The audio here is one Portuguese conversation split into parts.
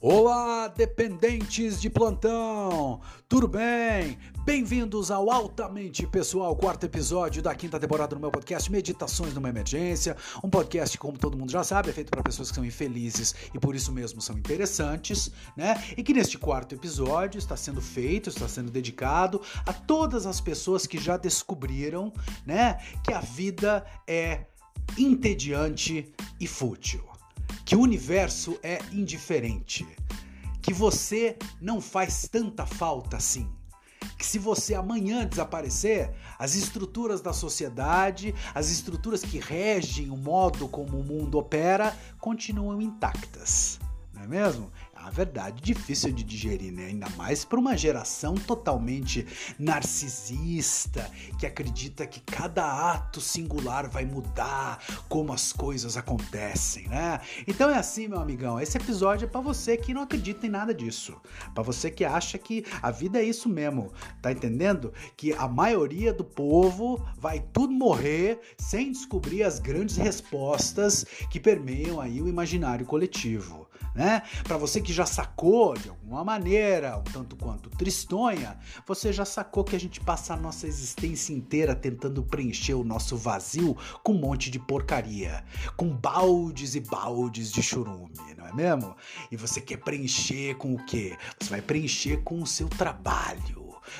Olá, dependentes de plantão! Tudo bem? Bem-vindos ao Altamente Pessoal, quarto episódio da quinta temporada do meu podcast Meditações numa Emergência. Um podcast, como todo mundo já sabe, é feito para pessoas que são infelizes e por isso mesmo são interessantes, né? E que neste quarto episódio está sendo feito, está sendo dedicado a todas as pessoas que já descobriram, né, que a vida é entediante e fútil que o universo é indiferente, que você não faz tanta falta assim. Que se você amanhã desaparecer, as estruturas da sociedade, as estruturas que regem o modo como o mundo opera, continuam intactas. Não é mesmo? Verdade difícil de digerir, né? Ainda mais para uma geração totalmente narcisista, que acredita que cada ato singular vai mudar como as coisas acontecem, né? Então é assim, meu amigão, esse episódio é para você que não acredita em nada disso, para você que acha que a vida é isso mesmo, tá entendendo? Que a maioria do povo vai tudo morrer sem descobrir as grandes respostas que permeiam aí o imaginário coletivo né? Para você que já sacou de alguma maneira, um tanto quanto tristonha, você já sacou que a gente passa a nossa existência inteira tentando preencher o nosso vazio com um monte de porcaria, com baldes e baldes de churume, não é mesmo? E você quer preencher com o quê? Você vai preencher com o seu trabalho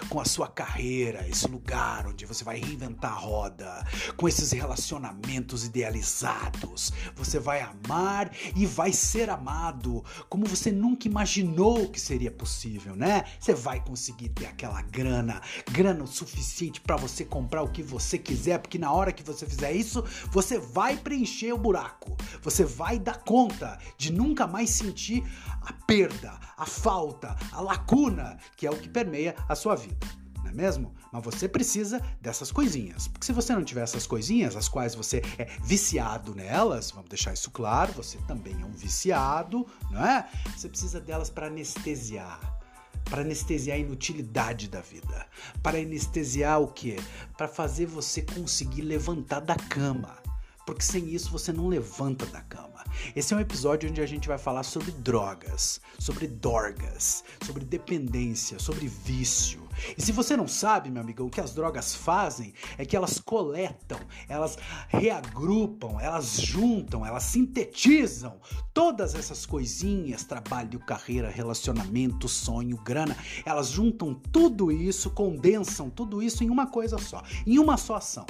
com a sua carreira, esse lugar onde você vai reinventar a roda, com esses relacionamentos idealizados. Você vai amar e vai ser amado como você nunca imaginou que seria possível, né? Você vai conseguir ter aquela grana, grana o suficiente para você comprar o que você quiser, porque na hora que você fizer isso, você vai preencher o buraco. Você vai dar conta de nunca mais sentir a perda, a falta, a lacuna, que é o que permeia a sua vida. Não é mesmo? Mas você precisa dessas coisinhas. Porque se você não tiver essas coisinhas, as quais você é viciado nelas, vamos deixar isso claro, você também é um viciado, não é? Você precisa delas para anestesiar para anestesiar a inutilidade da vida, para anestesiar o que? Para fazer você conseguir levantar da cama. Porque sem isso você não levanta da cama. Esse é um episódio onde a gente vai falar sobre drogas, sobre dorgas, sobre dependência, sobre vício. E se você não sabe, meu amigão, o que as drogas fazem é que elas coletam, elas reagrupam, elas juntam, elas sintetizam todas essas coisinhas, trabalho, carreira, relacionamento, sonho, grana, elas juntam tudo isso, condensam tudo isso em uma coisa só, em uma só ação.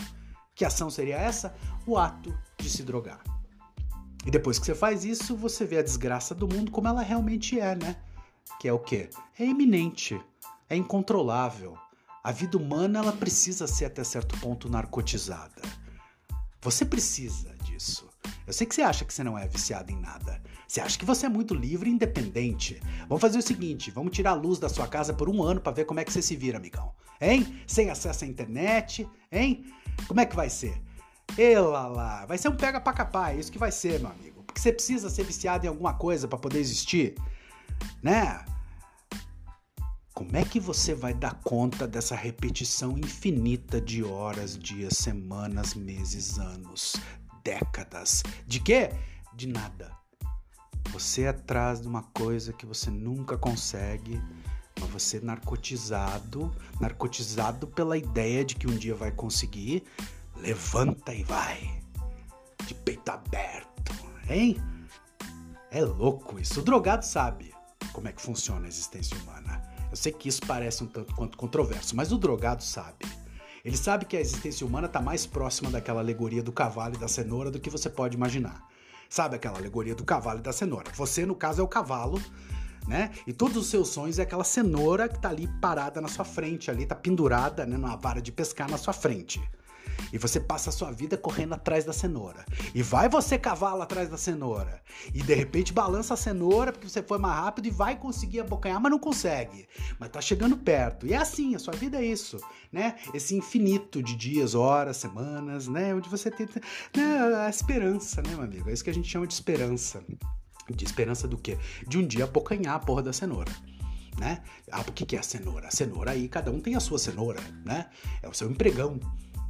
Que ação seria essa? O ato de se drogar. E depois que você faz isso, você vê a desgraça do mundo como ela realmente é, né? Que é o quê? É iminente, é incontrolável. A vida humana ela precisa ser até certo ponto narcotizada. Você precisa disso. Eu sei que você acha que você não é viciado em nada. Você acha que você é muito livre e independente. Vamos fazer o seguinte: vamos tirar a luz da sua casa por um ano para ver como é que você se vira, amigão. Hein? Sem acesso à internet, hein? Como é que vai ser? Ela lá, vai ser um pega pra capar, é isso que vai ser, meu amigo. Porque você precisa ser viciado em alguma coisa para poder existir, né? Como é que você vai dar conta dessa repetição infinita de horas, dias, semanas, meses, anos, décadas? De quê? De nada. Você é atrás de uma coisa que você nunca consegue, mas você é narcotizado, narcotizado pela ideia de que um dia vai conseguir, Levanta e vai. De peito aberto, hein? É louco isso. O drogado sabe como é que funciona a existência humana. Eu sei que isso parece um tanto quanto controverso, mas o drogado sabe. Ele sabe que a existência humana está mais próxima daquela alegoria do cavalo e da cenoura do que você pode imaginar. Sabe aquela alegoria do cavalo e da cenoura? Você, no caso, é o cavalo, né? E todos os seus sonhos é aquela cenoura que tá ali parada na sua frente, ali tá pendurada, né, numa vara de pescar na sua frente. E você passa a sua vida correndo atrás da cenoura. E vai você cavalo atrás da cenoura. E de repente balança a cenoura porque você foi mais rápido e vai conseguir abocanhar, mas não consegue. Mas tá chegando perto. E é assim, a sua vida é isso, né? Esse infinito de dias, horas, semanas, né? Onde você tenta. Né? A esperança, né, meu amigo? É isso que a gente chama de esperança. De esperança do quê? De um dia abocanhar a porra da cenoura. Né? Ah, o que, que é a cenoura? A cenoura aí, cada um tem a sua cenoura, né? É o seu empregão.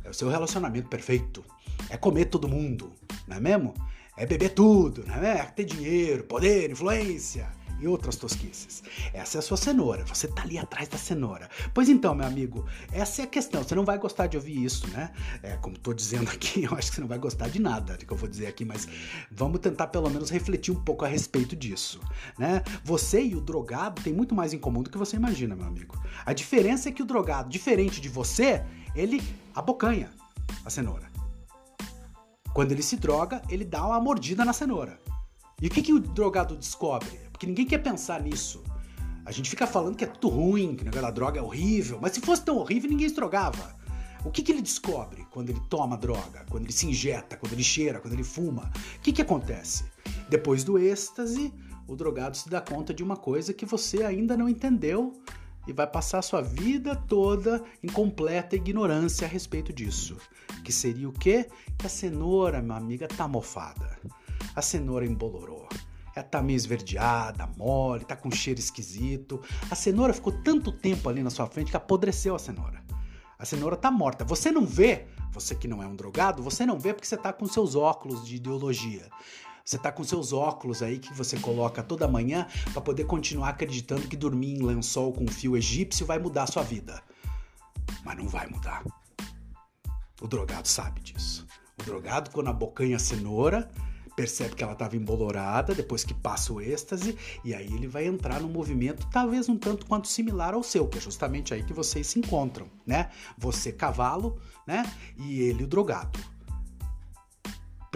É o seu relacionamento perfeito. É comer todo mundo, não é mesmo? É beber tudo, não é? é ter dinheiro, poder, influência. e outras tosquices. Essa é a sua cenoura, você tá ali atrás da cenoura. Pois então, meu amigo, essa é a questão. Você não vai gostar de ouvir isso, né? É, como tô dizendo aqui, eu acho que você não vai gostar de nada do que eu vou dizer aqui, mas vamos tentar pelo menos refletir um pouco a respeito disso, né? Você e o drogado têm muito mais em comum do que você imagina, meu amigo. A diferença é que o drogado, diferente de você, ele abocanha a cenoura. Quando ele se droga, ele dá uma mordida na cenoura. E o que, que o drogado descobre? Porque ninguém quer pensar nisso. A gente fica falando que é tudo ruim, que o negócio da droga é horrível, mas se fosse tão horrível, ninguém se drogava. O que, que ele descobre quando ele toma droga, quando ele se injeta, quando ele cheira, quando ele fuma? O que, que acontece? Depois do êxtase, o drogado se dá conta de uma coisa que você ainda não entendeu e vai passar sua vida toda em completa ignorância a respeito disso. Que seria o quê? Que a cenoura, minha amiga, tá mofada a cenoura embolorou. Ela tá meio esverdeada, mole, tá com cheiro esquisito. A cenoura ficou tanto tempo ali na sua frente que apodreceu a cenoura. A cenoura tá morta. Você não vê, você que não é um drogado, você não vê porque você tá com seus óculos de ideologia. Você tá com seus óculos aí que você coloca toda manhã para poder continuar acreditando que dormir em lençol com fio egípcio vai mudar a sua vida. Mas não vai mudar. O drogado sabe disso. O drogado, quando abocanha a cenoura, percebe que ela estava embolorada depois que passa o êxtase e aí ele vai entrar num movimento talvez um tanto quanto similar ao seu, que é justamente aí que vocês se encontram, né? Você cavalo, né? E ele o drogado.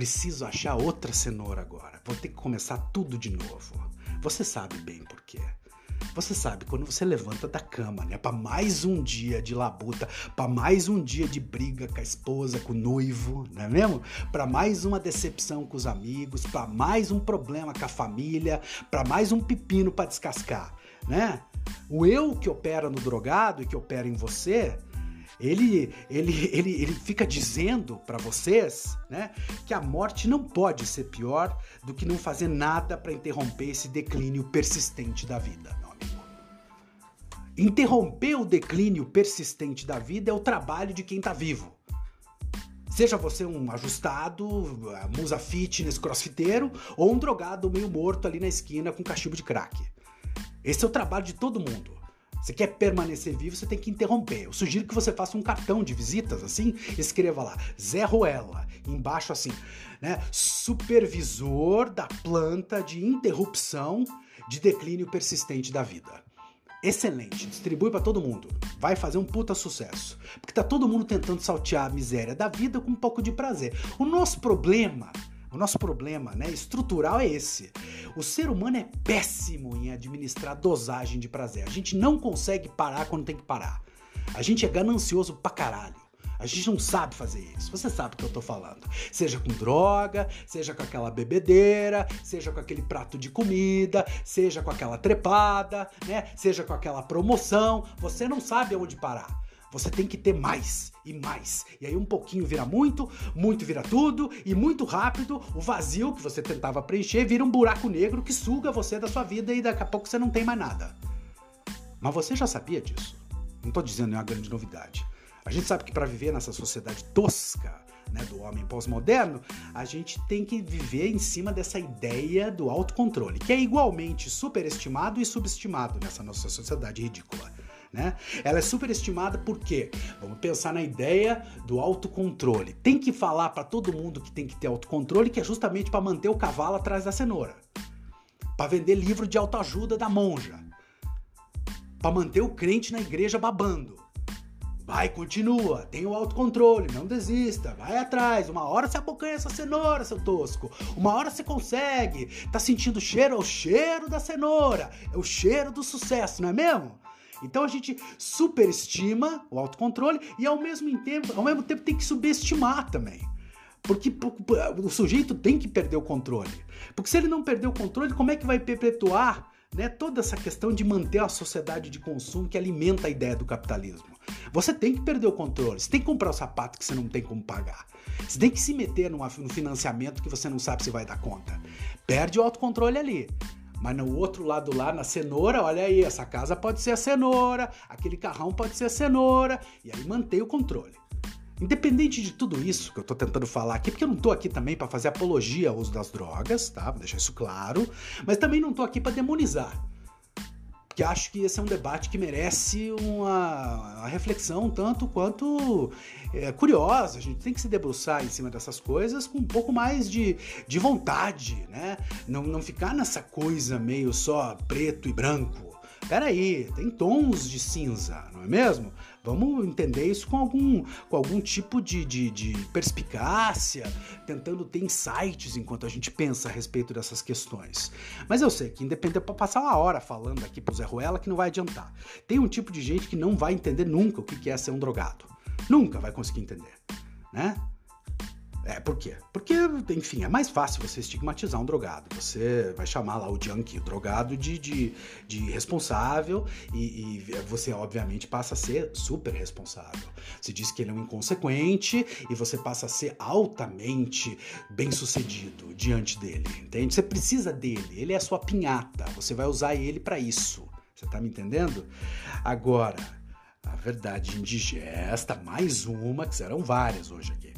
Preciso achar outra cenoura agora. Vou ter que começar tudo de novo. Você sabe bem por quê. Você sabe, quando você levanta da cama, né, para mais um dia de labuta, para mais um dia de briga com a esposa, com o noivo, não é mesmo? Para mais uma decepção com os amigos, para mais um problema com a família, para mais um pepino para descascar, né? O eu que opera no drogado e que opera em você, ele, ele, ele, ele fica dizendo para vocês né, que a morte não pode ser pior do que não fazer nada para interromper esse declínio persistente da vida. Interromper o declínio persistente da vida é o trabalho de quem está vivo. Seja você um ajustado, musa fitness, crossfiteiro, ou um drogado meio morto ali na esquina com cachimbo de crack. Esse é o trabalho de todo mundo. Você quer permanecer vivo, você tem que interromper. Eu sugiro que você faça um cartão de visitas, assim, escreva lá, Zé Ruela, embaixo assim, né? Supervisor da planta de interrupção de declínio persistente da vida excelente, distribui para todo mundo. Vai fazer um puta sucesso. Porque tá todo mundo tentando saltear a miséria da vida com um pouco de prazer. O nosso problema, o nosso problema, né, estrutural é esse. O ser humano é péssimo em administrar dosagem de prazer. A gente não consegue parar quando tem que parar. A gente é ganancioso pra caralho. A gente não sabe fazer isso. Você sabe o que eu tô falando. Seja com droga, seja com aquela bebedeira, seja com aquele prato de comida, seja com aquela trepada, né? Seja com aquela promoção. Você não sabe aonde parar. Você tem que ter mais e mais. E aí um pouquinho vira muito, muito vira tudo, e muito rápido o vazio que você tentava preencher vira um buraco negro que suga você da sua vida e daqui a pouco você não tem mais nada. Mas você já sabia disso? Não estou dizendo é uma grande novidade. A gente sabe que para viver nessa sociedade tosca, né, do homem pós-moderno, a gente tem que viver em cima dessa ideia do autocontrole, que é igualmente superestimado e subestimado nessa nossa sociedade ridícula. Né? Ela é superestimada porque vamos pensar na ideia do autocontrole. Tem que falar para todo mundo que tem que ter autocontrole, que é justamente para manter o cavalo atrás da cenoura, para vender livro de autoajuda da monja, para manter o crente na igreja babando Vai, continua, tem o autocontrole, não desista, vai atrás. Uma hora você abocanha essa cenoura, seu tosco. Uma hora você consegue. Tá sentindo o cheiro? É o cheiro da cenoura. É o cheiro do sucesso, não é mesmo? Então a gente superestima o autocontrole e ao mesmo tempo, ao mesmo tempo tem que subestimar também. Porque o sujeito tem que perder o controle. Porque se ele não perder o controle, como é que vai perpetuar né, toda essa questão de manter a sociedade de consumo que alimenta a ideia do capitalismo? Você tem que perder o controle. Você tem que comprar o sapato que você não tem como pagar. Você tem que se meter num financiamento que você não sabe se vai dar conta. Perde o autocontrole ali. Mas no outro lado lá, na cenoura, olha aí, essa casa pode ser a cenoura, aquele carrão pode ser a cenoura, e aí mantém o controle. Independente de tudo isso que eu tô tentando falar aqui, porque eu não tô aqui também para fazer apologia ao uso das drogas, tá? Vou deixar isso claro, mas também não tô aqui para demonizar. Porque acho que esse é um debate que merece uma, uma reflexão tanto quanto é, curiosa. A gente tem que se debruçar em cima dessas coisas com um pouco mais de, de vontade, né? Não, não ficar nessa coisa meio só preto e branco. Peraí, tem tons de cinza, não é mesmo? Vamos entender isso com algum, com algum tipo de, de, de perspicácia, tentando ter insights enquanto a gente pensa a respeito dessas questões. Mas eu sei que independente para passar uma hora falando aqui pro Zé Ruela que não vai adiantar. Tem um tipo de gente que não vai entender nunca o que é ser um drogado. Nunca vai conseguir entender, né? É, por quê? Porque, enfim, é mais fácil você estigmatizar um drogado. Você vai chamar lá o junkie, o drogado, de, de, de responsável e, e, você, obviamente, passa a ser super responsável. Você diz que ele é um inconsequente e você passa a ser altamente bem-sucedido diante dele, entende? Você precisa dele, ele é a sua pinhata, você vai usar ele para isso. Você tá me entendendo? Agora, a verdade indigesta, mais uma, que serão várias hoje aqui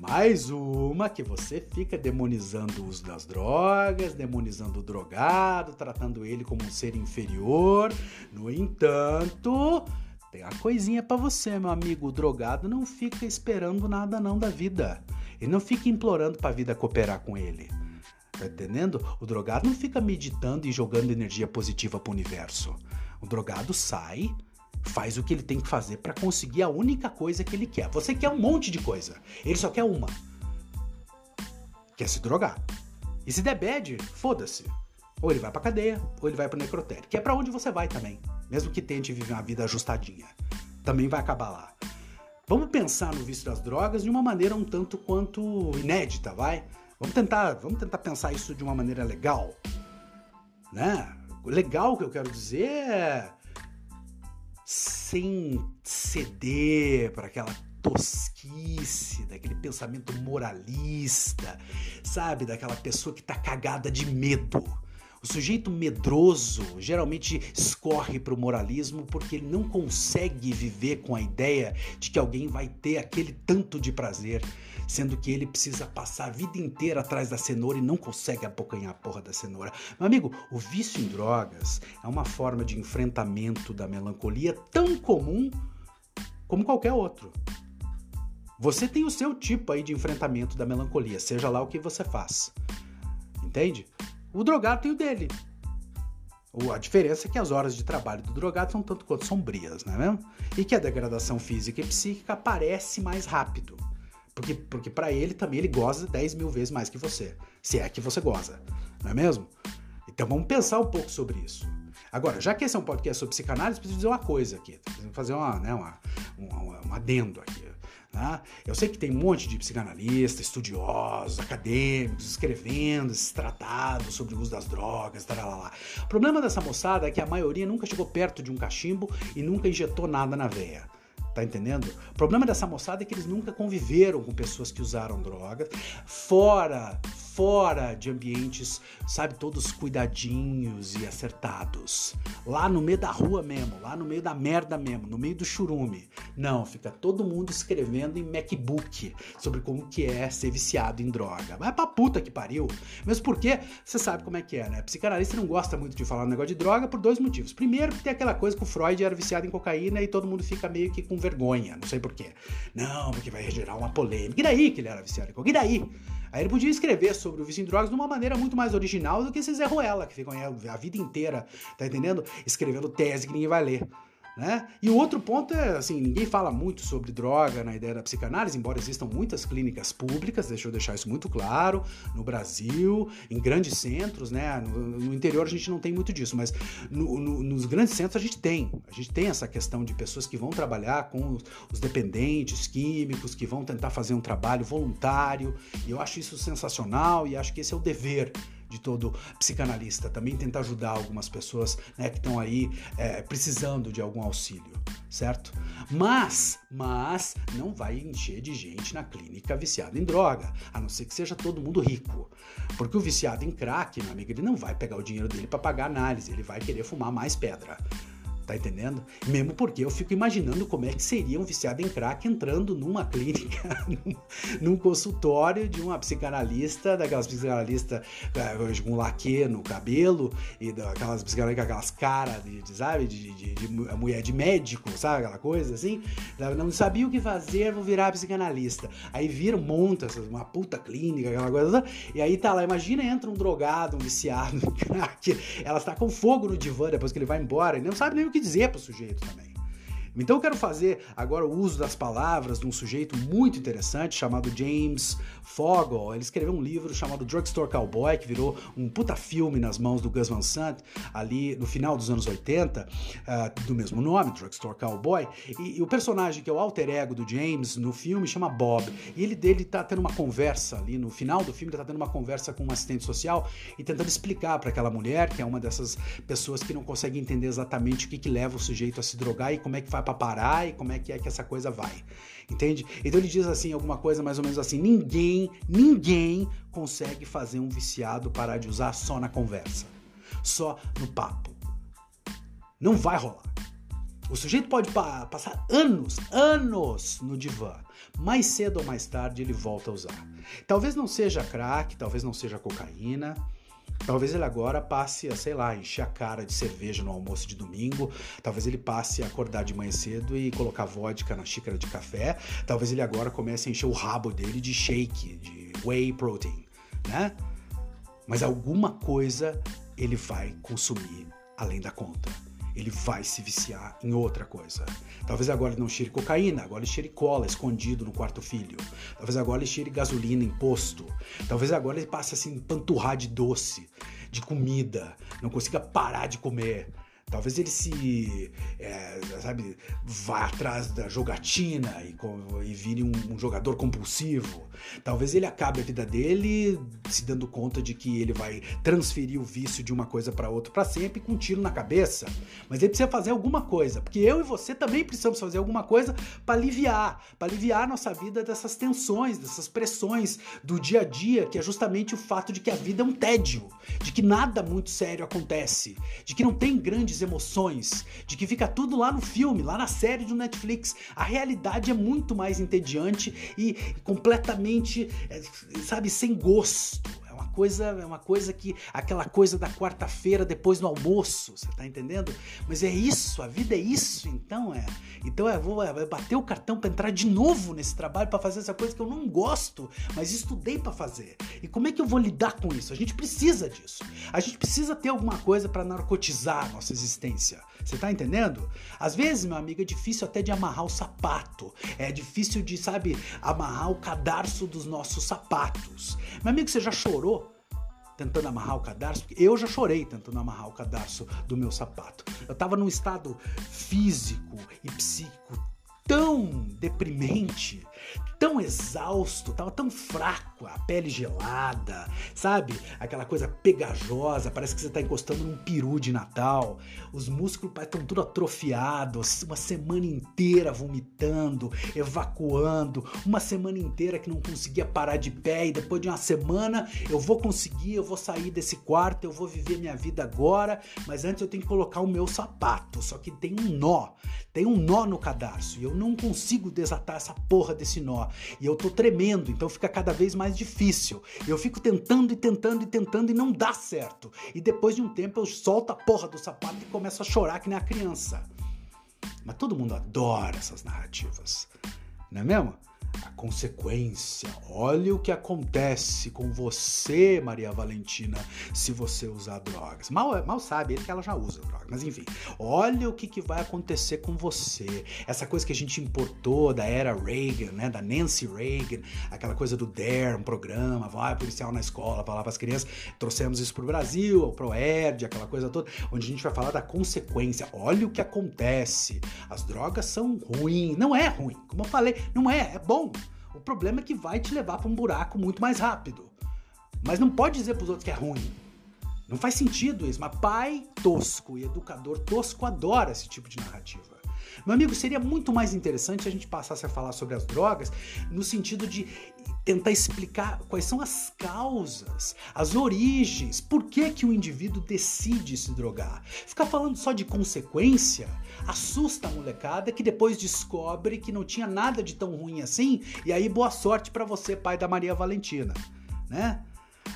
mais uma que você fica demonizando o uso das drogas, demonizando o drogado, tratando ele como um ser inferior. No entanto, tem uma coisinha para você, meu amigo. O drogado não fica esperando nada não da vida. Ele não fica implorando para a vida cooperar com ele. Tá entendendo? O drogado não fica meditando e jogando energia positiva para o universo. O drogado sai, faz o que ele tem que fazer para conseguir a única coisa que ele quer. Você quer um monte de coisa, ele só quer uma. Quer se drogar. E se der bad, foda-se. Ou ele vai pra cadeia, ou ele vai pro necrotério, que é para onde você vai também, mesmo que tente viver uma vida ajustadinha. Também vai acabar lá. Vamos pensar no vício das drogas de uma maneira um tanto quanto inédita, vai? Vamos tentar, vamos tentar pensar isso de uma maneira legal, né? Legal que eu quero dizer é sem ceder para aquela tosquice, daquele pensamento moralista, sabe? Daquela pessoa que tá cagada de medo. O sujeito medroso geralmente escorre para o moralismo porque ele não consegue viver com a ideia de que alguém vai ter aquele tanto de prazer sendo que ele precisa passar a vida inteira atrás da cenoura e não consegue abocanhar a porra da cenoura. Meu amigo, o vício em drogas é uma forma de enfrentamento da melancolia tão comum como qualquer outro. Você tem o seu tipo aí de enfrentamento da melancolia, seja lá o que você faz. Entende? O drogado tem o dele. A diferença é que as horas de trabalho do drogado são tanto quanto sombrias, não é mesmo? E que a degradação física e psíquica aparece mais rápido. Porque, porque para ele também ele goza 10 mil vezes mais que você. Se é que você goza, não é mesmo? Então vamos pensar um pouco sobre isso. Agora, já que esse é um podcast sobre psicanálise, preciso dizer uma coisa aqui. Preciso fazer uma, né, uma, uma, um adendo aqui. Né? Eu sei que tem um monte de psicanalistas, estudiosos, acadêmicos, escrevendo esses tratados sobre o uso das drogas, lá. O problema dessa moçada é que a maioria nunca chegou perto de um cachimbo e nunca injetou nada na veia. Tá entendendo? O problema dessa moçada é que eles nunca conviveram com pessoas que usaram drogas, fora, fora de ambientes, sabe, todos cuidadinhos e acertados. Lá no meio da rua mesmo, lá no meio da merda mesmo, no meio do churume. Não, fica todo mundo escrevendo em MacBook sobre como que é ser viciado em droga. Vai pra puta que pariu. Mesmo porque, você sabe como é que é, né? Psicanalista não gosta muito de falar um negócio de droga por dois motivos. Primeiro, que tem aquela coisa que o Freud era viciado em cocaína e todo mundo fica meio que com vergonha, não sei porquê. Não, porque vai gerar uma polêmica. E daí que ele era viciado em cocaína? E daí? Aí ele podia escrever sobre o vício em drogas de uma maneira muito mais original do que esse Zé Ruela, que ficam a vida inteira, tá entendendo? Escrevendo tese que ninguém vai ler. Né? E o outro ponto é, assim, ninguém fala muito sobre droga na ideia da psicanálise, embora existam muitas clínicas públicas, deixa eu deixar isso muito claro, no Brasil, em grandes centros, né? No, no interior a gente não tem muito disso, mas no, no, nos grandes centros a gente tem. A gente tem essa questão de pessoas que vão trabalhar com os, os dependentes químicos, que vão tentar fazer um trabalho voluntário, e eu acho isso sensacional e acho que esse é o dever de todo psicanalista, também tentar ajudar algumas pessoas né, que estão aí é, precisando de algum auxílio, certo? Mas, mas não vai encher de gente na clínica viciado em droga, a não ser que seja todo mundo rico, porque o viciado em crack, meu amigo, ele não vai pegar o dinheiro dele para pagar análise, ele vai querer fumar mais pedra. Tá entendendo? Mesmo porque eu fico imaginando como é que seria um viciado em crack entrando numa clínica, num, consultório de uma psicanalista, daquelas psicanalistas eh, com laque no cabelo e daquelas psicanalistas com aquelas caras de, de, sabe, de, de, de, mulher de médico, sabe, aquela coisa assim. Não sabia o que fazer, vou virar psicanalista. Aí vira, monta uma puta clínica, aquela coisa, e aí tá lá, imagina entra um drogado, um viciado em crack, ela está com fogo no divã depois que ele vai embora e não sabe nem o que dizer pro sujeito também. Então eu quero fazer agora o uso das palavras de um sujeito muito interessante chamado James Fogle. Ele escreveu um livro chamado Drugstore Cowboy, que virou um puta filme nas mãos do Gus Van Sant ali no final dos anos 80, uh, ah, do mesmo nome, Drugstore Cowboy. E, e, o personagem que é o alter ego do James no filme chama Bob. E ele dele tá tendo uma conversa ali no final do filme, ele tá tendo uma conversa com um assistente social e tentando explicar para aquela mulher, que é uma dessas pessoas que não consegue entender exatamente o que, que leva o sujeito a se drogar e como é que faz para parar e como é que é que essa coisa vai. Entende? Então ele diz assim, alguma coisa mais ou menos assim: ninguém, ninguém consegue fazer um viciado parar de usar só na conversa, só no papo. Não vai rolar. O sujeito pode pa passar anos, anos no divã. Mais cedo ou mais tarde ele volta a usar. Talvez não seja crack, talvez não seja cocaína, Talvez ele agora passe a, sei lá, encher a cara de cerveja no almoço de domingo. Talvez ele passe a acordar de manhã cedo e colocar vodka na xícara de café. Talvez ele agora comece a encher o rabo dele de shake, de whey protein, né? Mas alguma coisa ele vai consumir além da conta ele vai se viciar em outra coisa. Talvez agora ele não cheire cocaína, agora ele cheire cola escondido no quarto filho. Talvez agora ele cheire gasolina em posto. Talvez agora ele passe assim panturrar de doce, de comida, não consiga parar de comer. Talvez ele se, é, sabe, vá atrás da jogatina e, e vire um, um, jogador compulsivo. Talvez ele acabe a vida dele se dando conta de que ele vai transferir o vício de uma coisa para outra para sempre com um tiro na cabeça. Mas ele precisa fazer alguma coisa, porque eu e você também precisamos fazer alguma coisa para aliviar, para aliviar a nossa vida dessas tensões, dessas pressões do dia a dia, que é justamente o fato de que a vida é um tédio, de que nada muito sério acontece, de que não tem grandes emoções, de que fica tudo lá no filme, lá na série do Netflix. A realidade é muito mais entediante e completamente, é, sabe, sem gosto coisa, é uma coisa que aquela coisa da quarta-feira depois do almoço, você tá entendendo? Mas é isso, a vida é isso, então é. Então eu vou é, bater o cartão para entrar de novo nesse trabalho para fazer essa coisa que eu não gosto, mas estudei para fazer. E como é que eu vou lidar com isso? A gente precisa disso. A gente precisa ter alguma coisa para narcotizar a nossa existência. Você tá entendendo? Às vezes, meu amigo, é difícil até de amarrar o sapato. É difícil de, sabe, amarrar o cadarço dos nossos sapatos. Meu amigo, você já chorou tentando amarrar o cadarço? Eu já chorei tentando amarrar o cadarço do meu sapato. Eu tava num estado físico e psíquico tão deprimente tão exausto, tava tão fraco, a pele gelada, sabe? Aquela coisa pegajosa, parece que você tá encostando num peru de Natal. Os músculos estão tudo atrofiados, uma semana inteira vomitando, evacuando, uma semana inteira que não conseguia parar de pé e depois de uma semana eu vou conseguir, eu vou sair desse quarto, eu vou viver minha vida agora, mas antes eu tenho que colocar o meu sapato, só que tem um nó, tem um nó no cadarço e eu não consigo desatar essa porra desse nó. E eu tô tremendo, então fica cada vez mais difícil. Eu fico tentando e tentando e tentando e não dá certo. E depois de um tempo eu solto a porra do sapato e começo a chorar que nem a criança. Mas todo mundo adora essas narrativas, não é mesmo? A consequência. Olha o que acontece com você, Maria Valentina, se você usar drogas. Mal, mal sabe ele que ela já usa drogas, mas enfim. Olha o que, que vai acontecer com você. Essa coisa que a gente importou da era Reagan, né, da Nancy Reagan, aquela coisa do DARE, um programa, vai policial na escola, falar para as crianças. Trouxemos isso para o Brasil, o ProErd, aquela coisa toda, onde a gente vai falar da consequência. Olha o que acontece. As drogas são ruins. Não é ruim, como eu falei, não é, é bom. O problema é que vai te levar para um buraco muito mais rápido. Mas não pode dizer para os outros que é ruim. Não faz sentido isso. Mas pai tosco e educador tosco adora esse tipo de narrativa. Meu amigo, seria muito mais interessante a gente passasse a falar sobre as drogas no sentido de tentar explicar quais são as causas, as origens, por que, que o indivíduo decide se drogar. Ficar falando só de consequência assusta a molecada que depois descobre que não tinha nada de tão ruim assim, e aí boa sorte para você, pai da Maria Valentina, né?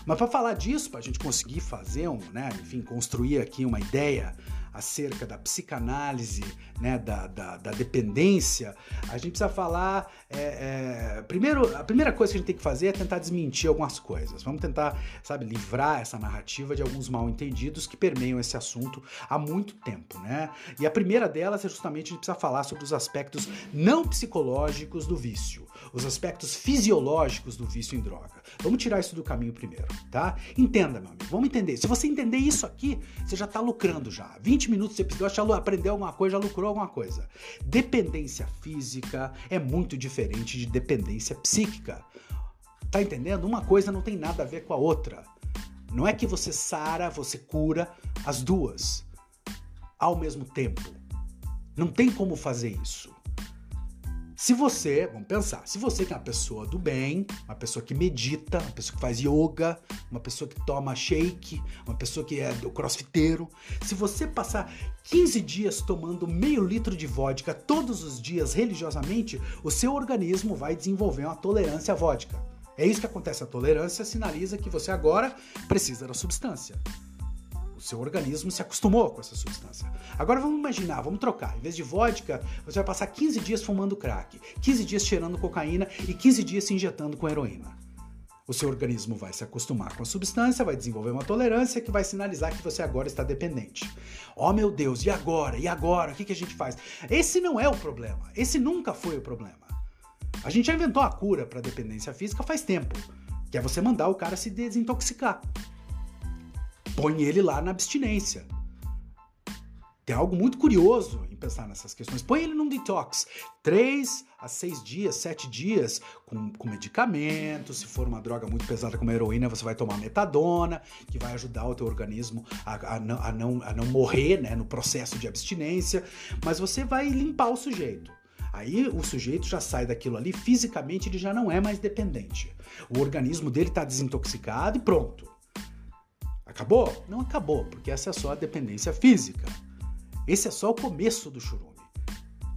Mas para falar disso, para a gente conseguir fazer um, né, enfim, construir aqui uma ideia acerca da psicanálise, né, da, da, da dependência, a gente precisa falar. É, é, primeiro, a primeira coisa que a gente tem que fazer é tentar desmentir algumas coisas. Vamos tentar, sabe, livrar essa narrativa de alguns mal entendidos que permeiam esse assunto há muito tempo, né? E a primeira delas é justamente a gente precisa falar sobre os aspectos não psicológicos do vício, os aspectos fisiológicos do vício em droga. Vamos tirar isso do caminho primeiro, tá? Entenda, meu amigo, vamos entender. Se você entender isso aqui, você já está lucrando já. 20 20 minutos de episódio, já aprendeu alguma coisa, já lucrou alguma coisa. Dependência física é muito diferente de dependência psíquica. Tá entendendo? Uma coisa não tem nada a ver com a outra. Não é que você sara, você cura as duas ao mesmo tempo. Não tem como fazer isso. Se você, vamos pensar, se você que é uma pessoa do bem, uma pessoa que medita, uma pessoa que faz yoga, uma pessoa que toma shake, uma pessoa que é do crossfiteiro, se você passar 15 dias tomando meio litro de vodka todos os dias religiosamente, o seu organismo vai desenvolver uma tolerância à vodka. É isso que acontece. A tolerância sinaliza que você agora precisa da substância seu organismo se acostumou com essa substância. Agora vamos imaginar, vamos trocar. Em vez de vodka, você vai passar 15 dias fumando crack, 15 dias cheirando cocaína e 15 dias se injetando com heroína. O seu organismo vai se acostumar com a substância, vai desenvolver uma tolerância que vai sinalizar que você agora está dependente. Oh meu Deus, e agora? E agora? O que, que a gente faz? Esse não é o problema. Esse nunca foi o problema. A gente já inventou a cura para dependência física faz tempo, que é você mandar o cara se desintoxicar põe ele lá na abstinência. Tem algo muito curioso em pensar nessas questões. Põe ele num detox. Três a seis dias, sete dias, com, com medicamento. Se for uma droga muito pesada como a heroína, você vai tomar metadona, que vai ajudar o teu organismo a, a, não, a, não, a não morrer né, no processo de abstinência. Mas você vai limpar o sujeito. Aí o sujeito já sai daquilo ali, fisicamente ele já não é mais dependente. O organismo dele está desintoxicado e pronto. Acabou? Não acabou, porque essa é só a dependência física. Esse é só o começo do churume.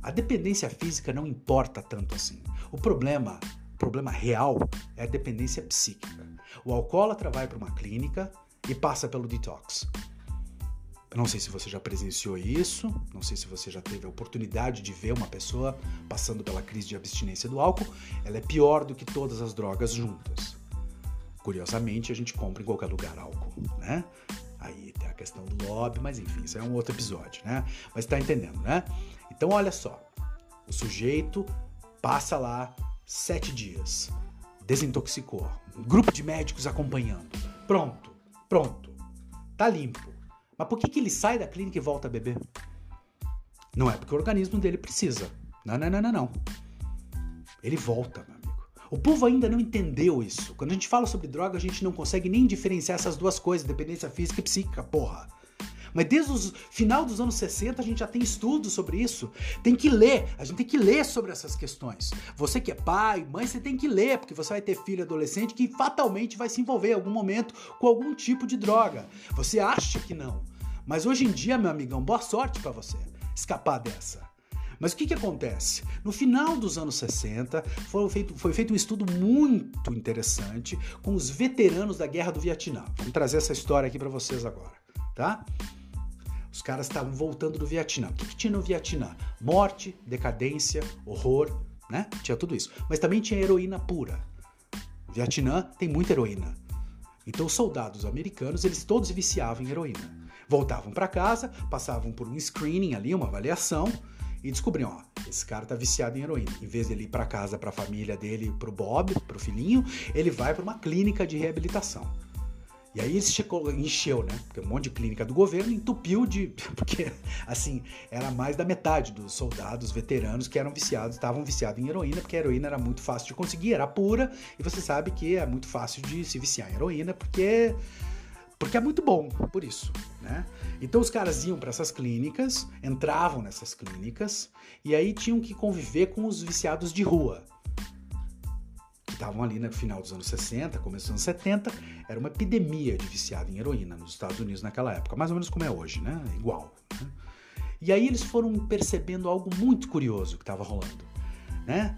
A dependência física não importa tanto assim. O problema, o problema real é a dependência psíquica. O alcoólatra vai para uma clínica e passa pelo detox. Não sei se você já presenciou isso, não sei se você já teve a oportunidade de ver uma pessoa passando pela crise de abstinência do álcool. Ela é pior do que todas as drogas juntas. Curiosamente, a gente compra em qualquer lugar álcool, né? Aí tem a questão do lobby, mas enfim, isso é um outro episódio, né? Mas tá entendendo, né? Então, olha só. O sujeito passa lá sete dias, desintoxicou, um grupo de médicos acompanhando. Pronto, pronto, tá limpo. Mas por que, que ele sai da clínica e volta a beber? Não é porque o organismo dele precisa. Não, não, não, não, não. Ele volta, meu o povo ainda não entendeu isso. Quando a gente fala sobre droga, a gente não consegue nem diferenciar essas duas coisas, dependência física e psíquica, porra. Mas desde o final dos anos 60 a gente já tem estudos sobre isso. Tem que ler, a gente tem que ler sobre essas questões. Você que é pai, mãe, você tem que ler, porque você vai ter filho adolescente que fatalmente vai se envolver em algum momento com algum tipo de droga. Você acha que não. Mas hoje em dia, meu amigão, boa sorte para você escapar dessa. Mas o que, que acontece? No final dos anos 60, foi feito, foi feito um estudo muito interessante com os veteranos da Guerra do Vietnã. Vamos trazer essa história aqui para vocês agora, tá? Os caras estavam voltando do Vietnã. O que, que tinha no Vietnã? Morte, decadência, horror, né? Tinha tudo isso. Mas também tinha heroína pura. O Vietnã tem muita heroína. Então os soldados americanos, eles todos viciavam em heroína. Voltavam para casa, passavam por um screening ali, uma avaliação, e descobriam, ó, esse cara tá viciado em heroína. Em vez dele ir para casa, para a família dele, pro Bob, pro filhinho, ele vai para uma clínica de reabilitação. E aí ele encheu, né? Porque um monte de clínica do governo entupiu de. Porque, assim, era mais da metade dos soldados veteranos que eram viciados, estavam viciados em heroína, porque a heroína era muito fácil de conseguir, era pura, e você sabe que é muito fácil de se viciar em heroína, porque Porque é muito bom, por isso, né? Então os caras iam para essas clínicas, entravam nessas clínicas e aí tinham que conviver com os viciados de rua. Que estavam ali no final dos anos 60, começo dos anos 70, era uma epidemia de viciado em heroína nos Estados Unidos naquela época, mais ou menos como é hoje, né? Igual. Né? E aí eles foram percebendo algo muito curioso que estava rolando, né?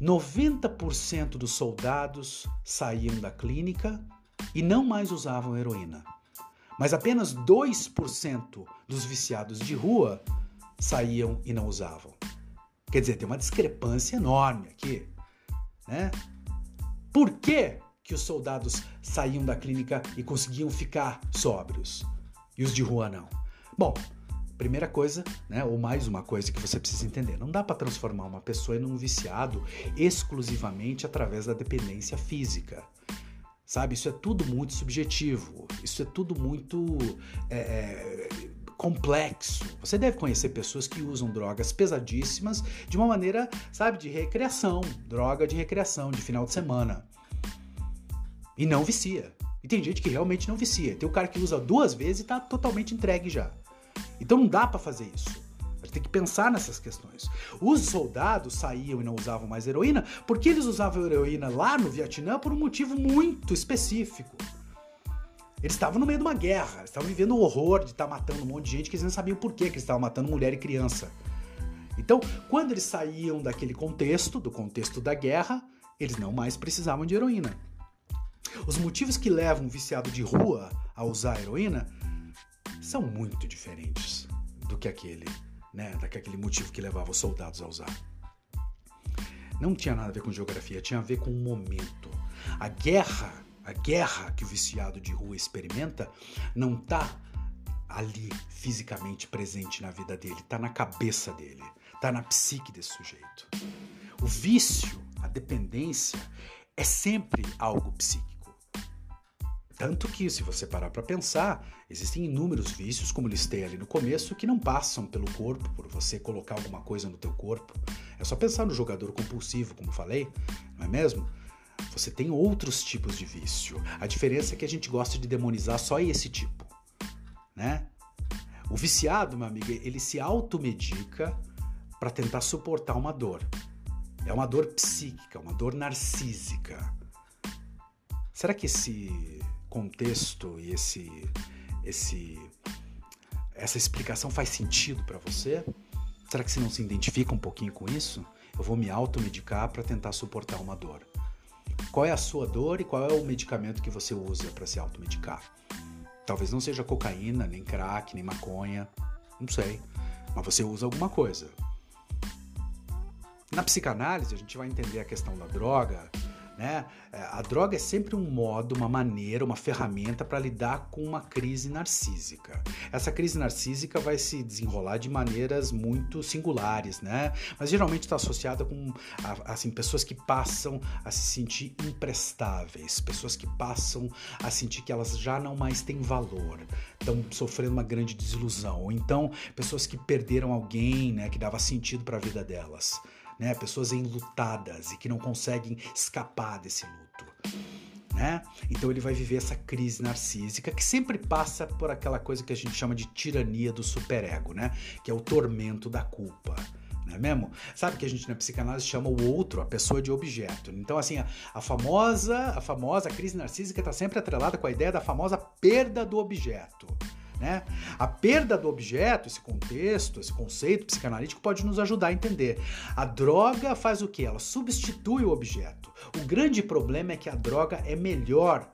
90% dos soldados saíam da clínica e não mais usavam heroína. Mas apenas 2% dos viciados de rua saíam e não usavam. Quer dizer, tem uma discrepância enorme aqui. Né? Por que, que os soldados saíam da clínica e conseguiam ficar sóbrios e os de rua não? Bom, Primeira coisa, né, ou mais uma coisa que você precisa entender: não dá para transformar uma pessoa em um viciado exclusivamente através da dependência física. Sabe? Isso é tudo muito subjetivo, isso é tudo muito é, é, complexo. Você deve conhecer pessoas que usam drogas pesadíssimas de uma maneira, sabe, de recreação, droga de recreação, de final de semana. E não vicia. E tem gente que realmente não vicia. Tem o cara que usa duas vezes e está totalmente entregue já. Então não dá para fazer isso. A gente tem que pensar nessas questões. Os soldados saíam e não usavam mais heroína porque eles usavam heroína lá no Vietnã por um motivo muito específico. Eles estavam no meio de uma guerra, estavam vivendo o horror de estar tá matando um monte de gente que eles não sabiam por que eles estavam matando mulher e criança. Então, quando eles saíam daquele contexto, do contexto da guerra, eles não mais precisavam de heroína. Os motivos que levam um viciado de rua a usar heroína são muito diferentes do que aquele, né, daquele motivo que levava os soldados a usar. Não tinha nada a ver com geografia, tinha a ver com o momento. A guerra, a guerra que o viciado de rua experimenta não tá ali fisicamente presente na vida dele, tá na cabeça dele, tá na psique desse sujeito. O vício, a dependência é sempre algo psíquico. Tanto que, se você parar para pensar, existem inúmeros vícios, como listei ali no começo, que não passam pelo corpo por você colocar alguma coisa no teu corpo. É só pensar no jogador compulsivo, como falei, não é mesmo? Você tem outros tipos de vício. A diferença é que a gente gosta de demonizar só esse tipo, né? O viciado, meu amigo, ele se automedica para tentar suportar uma dor. É uma dor psíquica, uma dor narcísica. Será que esse contexto e esse, esse, essa explicação faz sentido para você? Será que você não se identifica um pouquinho com isso? Eu vou me automedicar para tentar suportar uma dor. Qual é a sua dor e qual é o medicamento que você usa para se automedicar? Talvez não seja cocaína, nem crack, nem maconha, não sei, mas você usa alguma coisa. Na psicanálise, a gente vai entender a questão da droga, né? É, a droga é sempre um modo, uma maneira, uma ferramenta para lidar com uma crise narcísica. Essa crise narcísica vai se desenrolar de maneiras muito singulares, né? Mas geralmente está associada com assim pessoas que passam a se sentir imprestáveis, pessoas que passam a sentir que elas já não mais têm valor, estão sofrendo uma grande desilusão, ou então pessoas que perderam alguém, né, que dava sentido para a vida delas né? Pessoas enlutadas e que não conseguem escapar desse luto. Né? Então ele vai viver essa crise narcísica que sempre passa por aquela coisa que a gente chama de tirania do superego, né? Que é o tormento da culpa. Não é mesmo? Sabe que a gente na psicanálise chama o outro, a pessoa de objeto. Então, assim, a, a famosa, a famosa crise narcísica está sempre atrelada com a ideia da famosa perda do objeto. Né? A perda do objeto, esse contexto, esse conceito psicanalítico pode nos ajudar a entender. A droga faz o que? Ela substitui o objeto. O grande problema é que a droga é melhor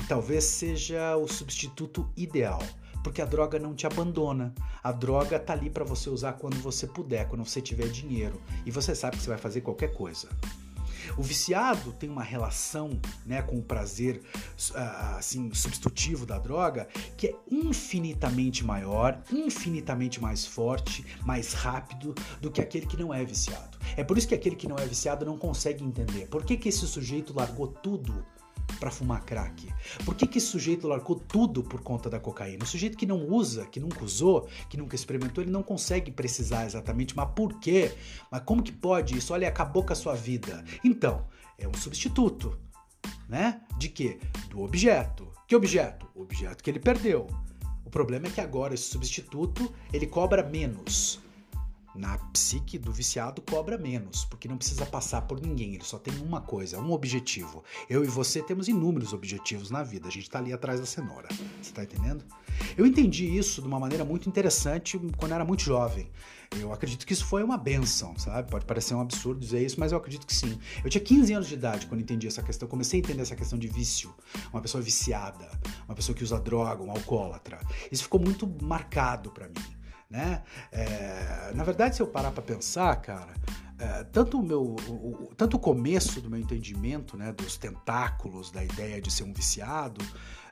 e talvez seja o substituto ideal porque a droga não te abandona. A droga tá ali para você usar quando você puder, quando você tiver dinheiro, e você sabe que você vai fazer qualquer coisa. O viciado tem uma relação né, com o prazer ah, assim, substitutivo da droga que é infinitamente maior, infinitamente mais forte, mais rápido do que aquele que não é viciado. É por isso que aquele que não é viciado não consegue entender por que, que esse sujeito largou tudo para fumar crack? Por que, que esse sujeito largou tudo por conta da cocaína? O sujeito que não usa, que nunca usou, que nunca experimentou, ele não consegue precisar exatamente, mas por quê? Mas como que pode isso? Olha, acabou com a sua vida. Então, é um substituto, né? De quê? Do objeto. Que objeto? O objeto que ele perdeu. O problema é que agora esse substituto ele cobra menos. Na psique do viciado cobra menos, porque não precisa passar por ninguém, ele só tem uma coisa, um objetivo. Eu e você temos inúmeros objetivos na vida, a gente tá ali atrás da cenoura. Você tá entendendo? Eu entendi isso de uma maneira muito interessante quando era muito jovem. Eu acredito que isso foi uma benção, sabe? Pode parecer um absurdo dizer isso, mas eu acredito que sim. Eu tinha 15 anos de idade quando entendi essa questão, comecei a entender essa questão de vício, uma pessoa viciada, uma pessoa que usa droga, um alcoólatra. Isso ficou muito marcado para mim né? É, na verdade, se eu parar para pensar, cara, é, tanto o meu, o, tanto o começo do meu entendimento, né, dos tentáculos da ideia de ser um viciado,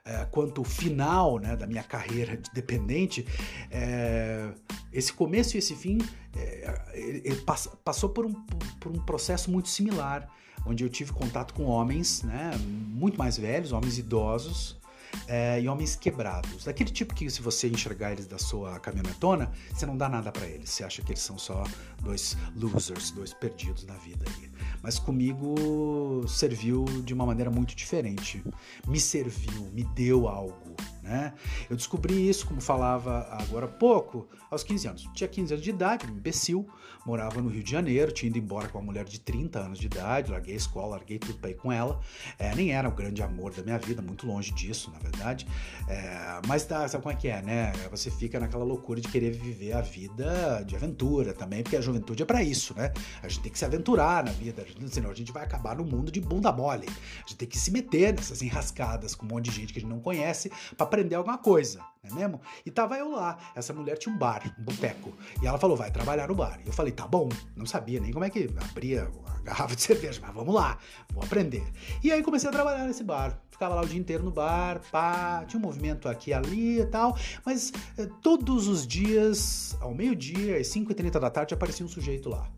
é, quanto o final, né, da minha carreira de dependente, é, esse começo e esse fim é, ele, ele pass, passou por um, por um processo muito similar, onde eu tive contato com homens, né, muito mais velhos, homens idosos, é, e homens quebrados. Daquele tipo que, se você enxergar eles da sua caminhonetona, você não dá nada para eles. Você acha que eles são só dois losers, dois perdidos na vida. Aí. Mas comigo serviu de uma maneira muito diferente. Me serviu, me deu algo. Né? Eu descobri isso, como falava agora há pouco, aos 15 anos. Tinha 15 anos de idade, um imbecil, morava no Rio de Janeiro, tinha ido embora com uma mulher de 30 anos de idade, larguei a escola, larguei tudo para ir com ela. É, nem era o grande amor da minha vida, muito longe disso, na verdade. É, mas tá, sabe como é que é, né? Você fica naquela loucura de querer viver a vida de aventura também, porque a juventude é para isso, né? A gente tem que se aventurar na vida, senão a gente vai acabar no mundo de bunda mole. A gente tem que se meter nessas enrascadas com um monte de gente que a gente não conhece para aprender alguma coisa, não é mesmo? E tava eu lá, essa mulher tinha um bar, um boteco, e ela falou, vai trabalhar no bar. E eu falei, tá bom, não sabia nem como é que abria a garrafa de cerveja, mas vamos lá, vou aprender. E aí comecei a trabalhar nesse bar, ficava lá o dia inteiro no bar, pá, tinha um movimento aqui e ali e tal, mas eh, todos os dias, ao meio-dia, às 5h30 da tarde, aparecia um sujeito lá.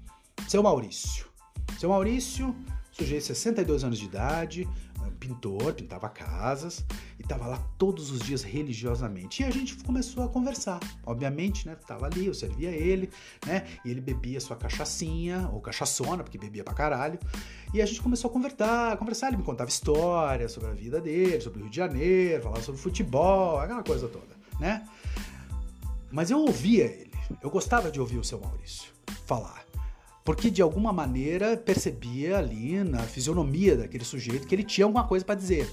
Seu Maurício. Seu Maurício, sujeito de 62 anos de idade, pintor, pintava casas e estava lá todos os dias religiosamente. E a gente começou a conversar, obviamente, né? Tava ali, eu servia ele, né? E ele bebia sua cachaçinha, ou cachaçona, porque bebia pra caralho. E a gente começou a conversar, a conversar. Ele me contava histórias sobre a vida dele, sobre o Rio de Janeiro, falava sobre futebol, aquela coisa toda, né? Mas eu ouvia ele, eu gostava de ouvir o seu Maurício falar porque de alguma maneira percebia ali na fisionomia daquele sujeito que ele tinha alguma coisa para dizer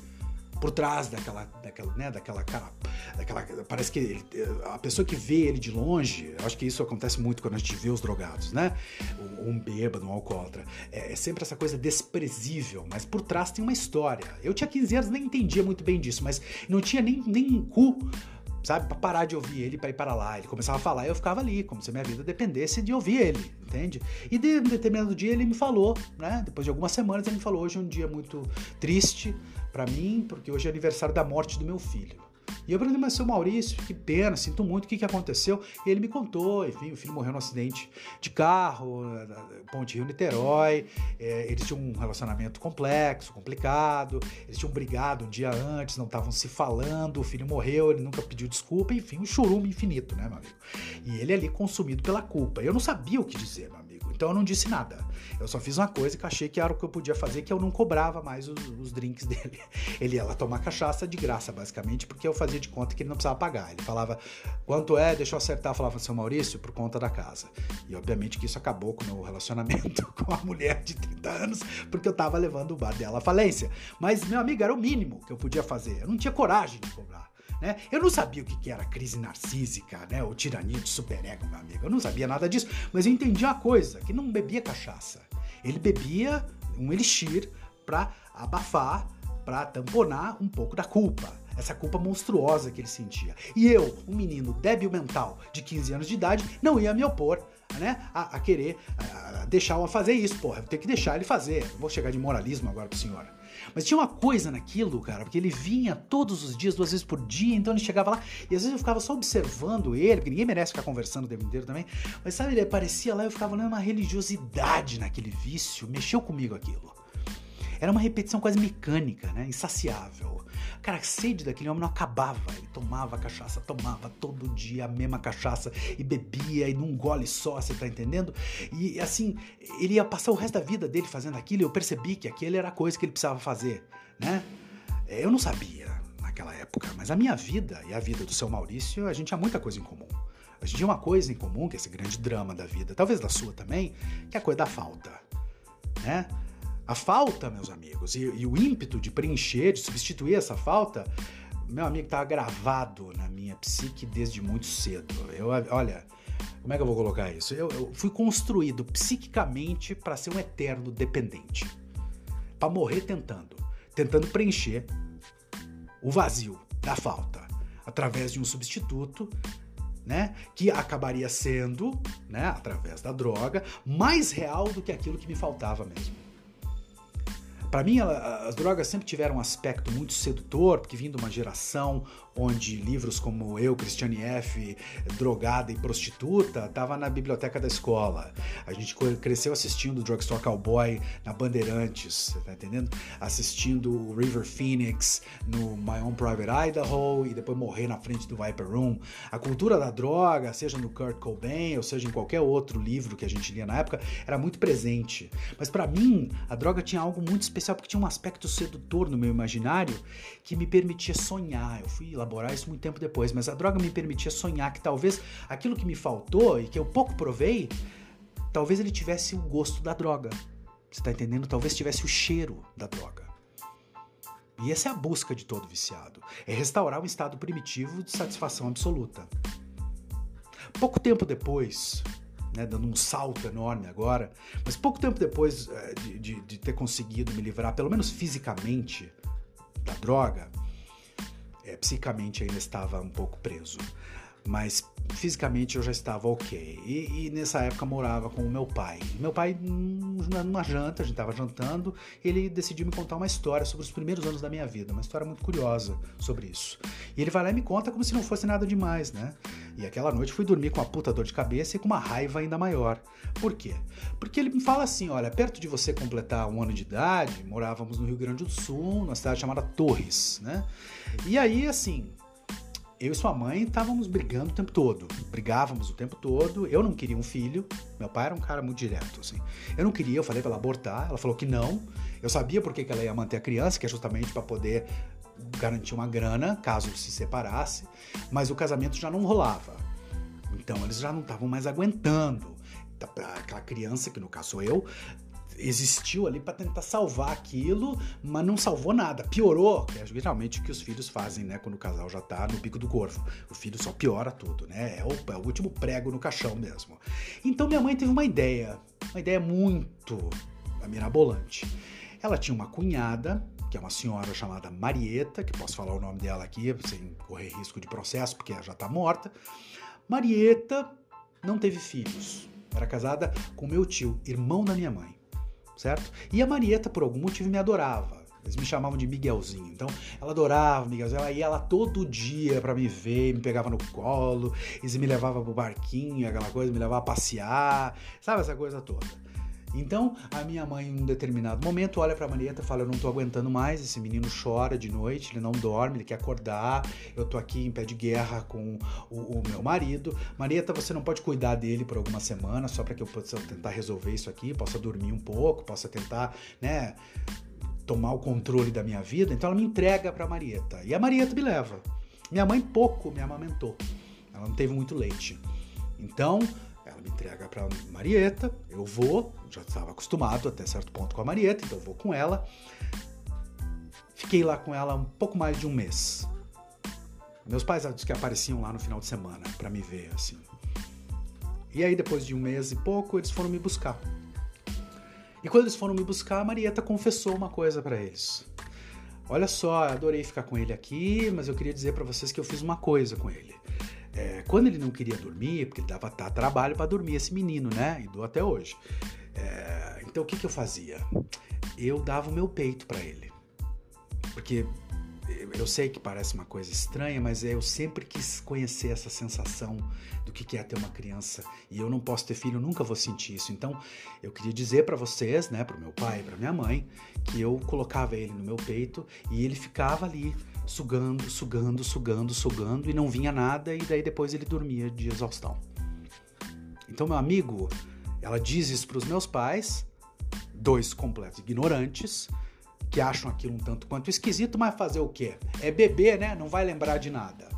por trás daquela, daquela, né, daquela cara, daquela, parece que ele, a pessoa que vê ele de longe, acho que isso acontece muito quando a gente vê os drogados, né, um, bêbado, um alcoólatra, é, é, sempre essa coisa desprezível, mas por trás tem uma história. Eu tinha 15 anos, nem entendia muito bem disso, mas não tinha nem, nem cu sabe, para parar de ouvir ele para ir para lá. Ele começava a falar e eu ficava ali, como se minha vida dependesse de ouvir ele, entende? E de um determinado dia ele me falou, né? Depois de algumas semanas ele me falou: hoje é um dia muito triste para mim, porque hoje é aniversário da morte do meu filho. E eu falei, mas seu Maurício, que pena, sinto muito, o que, que aconteceu? E ele me contou, enfim, o filho morreu num acidente de carro, Ponte Rio-Niterói, é, eles tinham um relacionamento complexo, complicado, eles tinham brigado um dia antes, não estavam se falando, o filho morreu, ele nunca pediu desculpa, enfim, um churume infinito, né, meu amigo? E ele ali consumido pela culpa. Eu não sabia o que dizer, meu. Então eu não disse nada. Eu só fiz uma coisa que achei que era o que eu podia fazer, que eu não cobrava mais os, os drinks dele. Ele ia lá tomar cachaça de graça, basicamente, porque eu fazia de conta que ele não precisava pagar. Ele falava, quanto é? Deixa eu acertar. Eu falava, seu Maurício, por conta da casa. E obviamente que isso acabou com o meu relacionamento com a mulher de 30 anos, porque eu tava levando o bar dela à falência. Mas, meu amigo, era o mínimo que eu podia fazer. Eu não tinha coragem de cobrar. Né? Eu não sabia o que era crise narcísica, né? ou tirania de superego, meu amigo. Eu não sabia nada disso, mas eu entendi uma coisa, que não bebia cachaça. Ele bebia um elixir para abafar, para tamponar um pouco da culpa essa culpa monstruosa que ele sentia. E eu, um menino débil mental de 15 anos de idade, não ia me opor né, a, a querer a deixar-o fazer isso. Porra, eu tenho que deixar ele fazer. Vou chegar de moralismo agora pro senhor. Mas tinha uma coisa naquilo, cara, porque ele vinha todos os dias, duas vezes por dia, então ele chegava lá e às vezes eu ficava só observando ele, porque ninguém merece ficar conversando o tempo inteiro também. Mas sabe, ele aparecia lá e eu ficava olhando uma religiosidade naquele vício, mexeu comigo aquilo. Era uma repetição quase mecânica, né? Insaciável. Cara, a sede daquele homem não acabava. Ele tomava cachaça, tomava todo dia a mesma cachaça e bebia e num gole só, você tá entendendo? E assim, ele ia passar o resto da vida dele fazendo aquilo e eu percebi que aquilo era a coisa que ele precisava fazer, né? Eu não sabia naquela época, mas a minha vida e a vida do seu Maurício, a gente tinha muita coisa em comum. A gente tinha uma coisa em comum, que é esse grande drama da vida, talvez da sua também, que é a coisa da falta. Né? A falta, meus amigos, e, e o ímpeto de preencher, de substituir essa falta, meu amigo, estava gravado na minha psique desde muito cedo. Eu, olha, como é que eu vou colocar isso? Eu, eu fui construído psiquicamente para ser um eterno dependente, para morrer tentando, tentando preencher o vazio da falta através de um substituto né, que acabaria sendo, né, através da droga, mais real do que aquilo que me faltava mesmo. Para mim, as drogas sempre tiveram um aspecto muito sedutor, porque vindo de uma geração onde livros como Eu, Christiane F., Drogada e Prostituta, tava na biblioteca da escola. A gente cresceu assistindo Drugstore Cowboy na Bandeirantes, tá entendendo? Assistindo River Phoenix no My Own Private Idaho e depois morrer na frente do Viper Room. A cultura da droga, seja no Kurt Cobain ou seja em qualquer outro livro que a gente lia na época, era muito presente. Mas para mim, a droga tinha algo muito especial porque tinha um aspecto sedutor no meu imaginário que me permitia sonhar. Eu fui elaborar isso muito tempo depois, mas a droga me permitia sonhar que talvez aquilo que me faltou e que eu pouco provei, talvez ele tivesse o gosto da droga. Você está entendendo? Talvez tivesse o cheiro da droga. E essa é a busca de todo viciado: é restaurar um estado primitivo de satisfação absoluta. Pouco tempo depois, né, dando um salto enorme agora, mas pouco tempo depois é, de, de, de, ter conseguido me livrar, pelo menos fisicamente, da droga, é, psicamente ainda estava um pouco preso mas fisicamente eu já estava ok. E, e, nessa época morava com o meu pai. Meu pai, numa janta, a gente estava jantando, ele decidiu me contar uma história sobre os primeiros anos da minha vida, uma história muito curiosa sobre isso. E ele vai lá e me conta como se não fosse nada demais, né? E aquela noite fui dormir com uma puta dor de cabeça e com uma raiva ainda maior. Por quê? Porque ele me fala assim: olha, perto de você completar um ano de idade, morávamos no Rio Grande do Sul, numa cidade chamada Torres, né? E aí, assim, eu e sua mãe estávamos brigando o tempo todo. Brigávamos o tempo todo. Eu não queria um filho. Meu pai era um cara muito direto, assim. Eu não queria, eu falei para ela abortar. Ela falou que não. Eu sabia por que ela ia manter a criança, que é justamente para poder garantir uma grana, caso se separasse. Mas o casamento já não rolava. Então eles já não estavam mais aguentando. Aquela criança, que no caso sou eu, existiu ali para tentar salvar aquilo, mas não salvou nada. Piorou, que é geralmente o que os filhos fazem, né? Quando o casal já tá no pico do corvo. O filho só piora tudo, né? É o, é o último prego no caixão mesmo. Então minha mãe teve uma ideia, uma ideia muito mirabolante. Ela tinha uma cunhada, que é uma senhora chamada Marieta, que posso falar o nome dela aqui sem correr risco de processo, porque ela já tá morta. Marieta não teve filhos. Era casada com meu tio, irmão da minha mãe certo? E a Marieta, por algum motivo, me adorava. Eles me chamavam de Miguelzinho. Então, ela adorava o Miguelzinho. Ela ia lá todo dia para me ver, me pegava no colo, e me levava pro barquinho, aquela coisa, me levava a passear, sabe essa coisa toda. Então, a minha mãe, em um determinado momento, olha pra Marieta e fala: Eu não tô aguentando mais, esse menino chora de noite, ele não dorme, ele quer acordar, eu tô aqui em pé de guerra com o, o meu marido. Marieta, você não pode cuidar dele por algumas semanas, só para que eu possa tentar resolver isso aqui, possa dormir um pouco, possa tentar, né, tomar o controle da minha vida. Então, ela me entrega pra Marieta. E a Marieta me leva. Minha mãe pouco me amamentou, ela não teve muito leite. Então, ela entrega para Marieta, eu vou, já estava acostumado até certo ponto com a Marieta, então eu vou com ela. Fiquei lá com ela um pouco mais de um mês. Meus pais que apareciam lá no final de semana para me ver assim. E aí depois de um mês e pouco eles foram me buscar. E quando eles foram me buscar, a Marieta confessou uma coisa para eles. Olha só, adorei ficar com ele aqui, mas eu queria dizer para vocês que eu fiz uma coisa com ele. É, quando ele não queria dormir, porque ele dava tá, trabalho para dormir esse menino, né? E dou até hoje. É, então o que, que eu fazia? Eu dava o meu peito para ele. Porque eu sei que parece uma coisa estranha, mas eu sempre quis conhecer essa sensação do que é ter uma criança e eu não posso ter filho, nunca vou sentir isso. Então, eu queria dizer para vocês, né, para o meu pai para minha mãe, que eu colocava ele no meu peito e ele ficava ali sugando, sugando, sugando, sugando e não vinha nada e daí depois ele dormia de exaustão. Então, meu amigo, ela diz isso para os meus pais, dois completos ignorantes, que acham aquilo um tanto quanto esquisito, mas fazer o quê? É beber, né? Não vai lembrar de nada.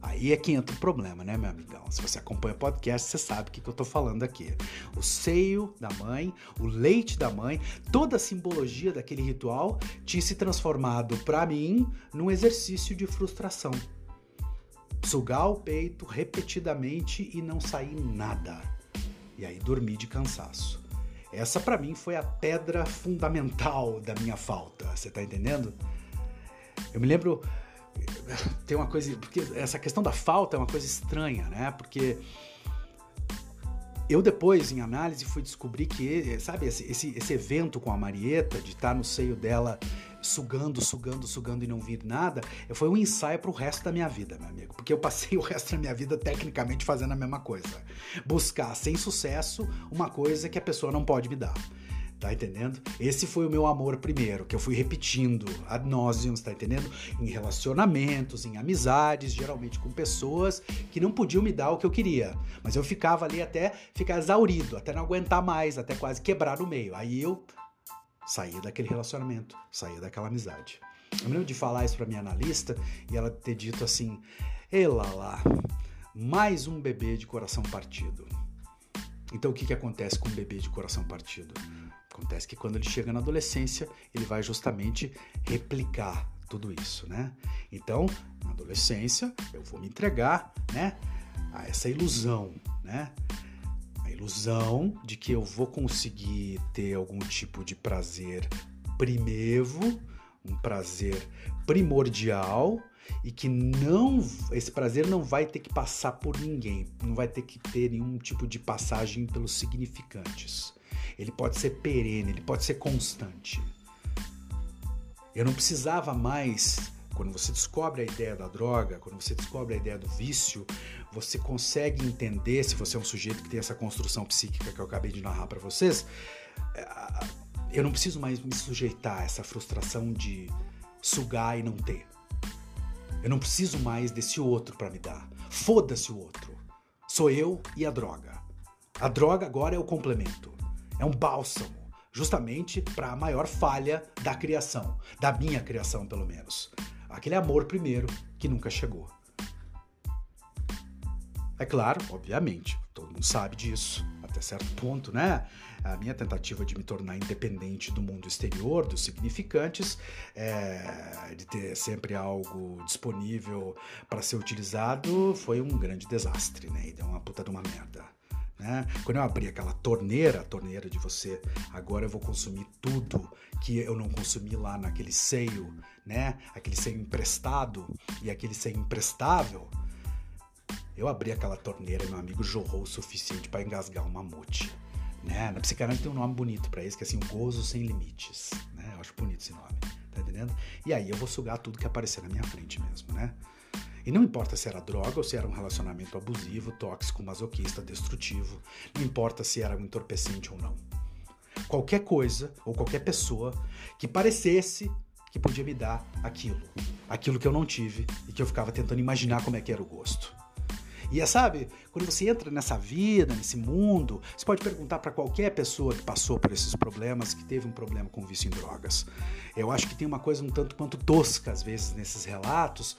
Aí é que entra o problema, né, meu amigão? Se você acompanha o podcast, você sabe o que, que eu tô falando aqui. O seio da mãe, o leite da mãe, toda a simbologia daquele ritual tinha se transformado, para mim, num exercício de frustração. Sugar o peito repetidamente e não sair nada. E aí dormir de cansaço. Essa para mim foi a pedra fundamental da minha falta, você tá entendendo? Eu me lembro tem uma coisa. Porque essa questão da falta é uma coisa estranha, né? Porque eu depois, em análise, fui descobrir que, sabe, esse, esse, esse evento com a Marieta, de estar no seio dela sugando, sugando, sugando e não vir nada, foi um ensaio para o resto da minha vida, meu amigo. Porque eu passei o resto da minha vida tecnicamente fazendo a mesma coisa. Buscar, sem sucesso, uma coisa que a pessoa não pode me dar. Tá entendendo? Esse foi o meu amor primeiro, que eu fui repetindo ad nauseam, tá entendendo? Em relacionamentos, em amizades, geralmente com pessoas que não podiam me dar o que eu queria. Mas eu ficava ali até ficar exaurido, até não aguentar mais, até quase quebrar no meio. Aí eu saía daquele relacionamento, saía daquela amizade. Eu me lembro de falar isso pra minha analista e ela ter dito assim: Ei lá lá, mais um bebê de coração partido. Então o que, que acontece com um bebê de coração partido? Acontece que quando ele chega na adolescência, ele vai justamente replicar tudo isso, né? Então, na adolescência, eu vou me entregar, né, a essa ilusão, né? Ilusão de que eu vou conseguir ter algum tipo de prazer primevo, um prazer primordial e que não esse prazer não vai ter que passar por ninguém, não vai ter que ter nenhum tipo de passagem pelos significantes ele pode ser perene, ele pode ser constante. Eu não precisava mais, quando você descobre a ideia da droga, quando você descobre a ideia do vício, você consegue entender, se você é um sujeito que tem essa construção psíquica que eu acabei de narrar para vocês, é, eu não preciso mais me sujeitar a essa frustração de sugar e não ter. Eu não preciso mais desse outro para me dar. Foda-se o outro. Sou eu e a droga. A droga agora é o complemento. É um bálsamo, justamente para a maior falha da criação, da minha criação pelo menos. Aquele amor primeiro que nunca chegou. É claro, obviamente, todo mundo sabe disso, até certo ponto, né? A minha tentativa de me tornar independente do mundo exterior, dos significantes, é, de ter sempre algo disponível para ser utilizado, foi um grande desastre, né? E deu uma puta de uma merda. Né? Quando eu abri aquela torneira, a torneira de você, agora eu vou consumir tudo que eu não consumi lá naquele seio, né? Aquele seio emprestado e aquele seio imprestável. Eu abri aquela torneira e meu amigo jorrou o suficiente para engasgar um mamute. Né? Na psicanálise tem um nome bonito para isso, que é assim, gozo sem limites. Né? Eu acho bonito esse nome, tá entendendo? E aí eu vou sugar tudo que aparecer na minha frente mesmo, né? E não importa se era droga ou se era um relacionamento abusivo, tóxico, masoquista, destrutivo, não importa se era um entorpecente ou não. Qualquer coisa ou qualquer pessoa que parecesse que podia me dar aquilo, aquilo que eu não tive e que eu ficava tentando imaginar como é que era o gosto. E é, sabe, quando você entra nessa vida, nesse mundo, você pode perguntar para qualquer pessoa que passou por esses problemas, que teve um problema com vício em drogas. Eu acho que tem uma coisa um tanto quanto tosca às vezes nesses relatos,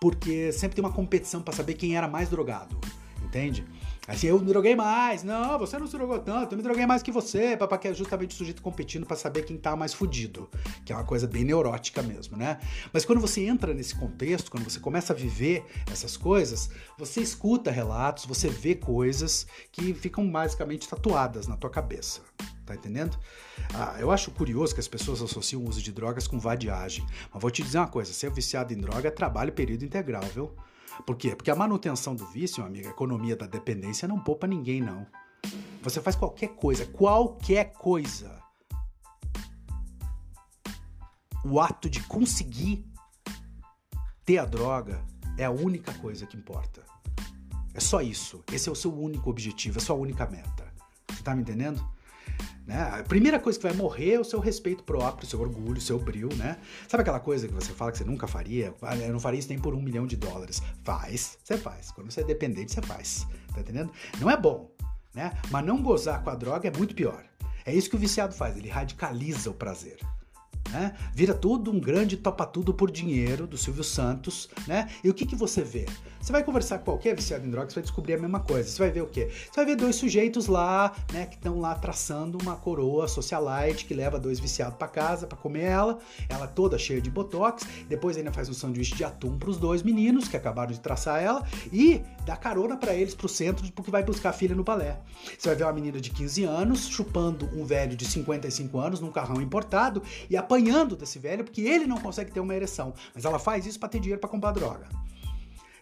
porque sempre tem uma competição para saber quem era mais drogado, entende? Assim, eu me droguei mais, não, você não se drogou tanto, eu me droguei mais que você, para que é justamente o sujeito competindo para saber quem tá mais fudido, que é uma coisa bem neurótica mesmo, né? Mas quando você entra nesse contexto, quando você começa a viver essas coisas, você escuta relatos, você vê coisas que ficam basicamente tatuadas na tua cabeça. Tá entendendo? Ah, eu acho curioso que as pessoas associam o uso de drogas com vadiagem. Mas vou te dizer uma coisa: ser viciado em droga é trabalho período integral, viu? Por quê? Porque a manutenção do vício, meu amigo, a economia da dependência não poupa ninguém, não. Você faz qualquer coisa, qualquer coisa. O ato de conseguir ter a droga é a única coisa que importa. É só isso. Esse é o seu único objetivo, é a sua única meta. Você tá me entendendo? Né? A primeira coisa que vai morrer é o seu respeito próprio, seu orgulho, seu brilho, né? Sabe aquela coisa que você fala que você nunca faria? Ah, eu não faria isso nem por um milhão de dólares. Faz, você faz. Quando você é dependente, você faz. Tá entendendo? Não é bom, né? Mas não gozar com a droga é muito pior. É isso que o viciado faz, ele radicaliza o prazer. Né? Vira tudo um grande topa tudo por dinheiro do Silvio Santos, né? E o que, que você vê? Você vai conversar com qualquer viciado em drogas, vai descobrir a mesma coisa. Você vai ver o quê? Você vai ver dois sujeitos lá, né, que estão lá traçando uma coroa socialite que leva dois viciados para casa para comer ela, ela toda cheia de botox, depois ainda faz um sanduíche de atum para os dois meninos que acabaram de traçar ela e dá carona para eles pro centro porque vai buscar a filha no balé. Você vai ver uma menina de 15 anos chupando um velho de 55 anos num carrão importado e apanhando desse velho porque ele não consegue ter uma ereção, mas ela faz isso para ter dinheiro para comprar droga.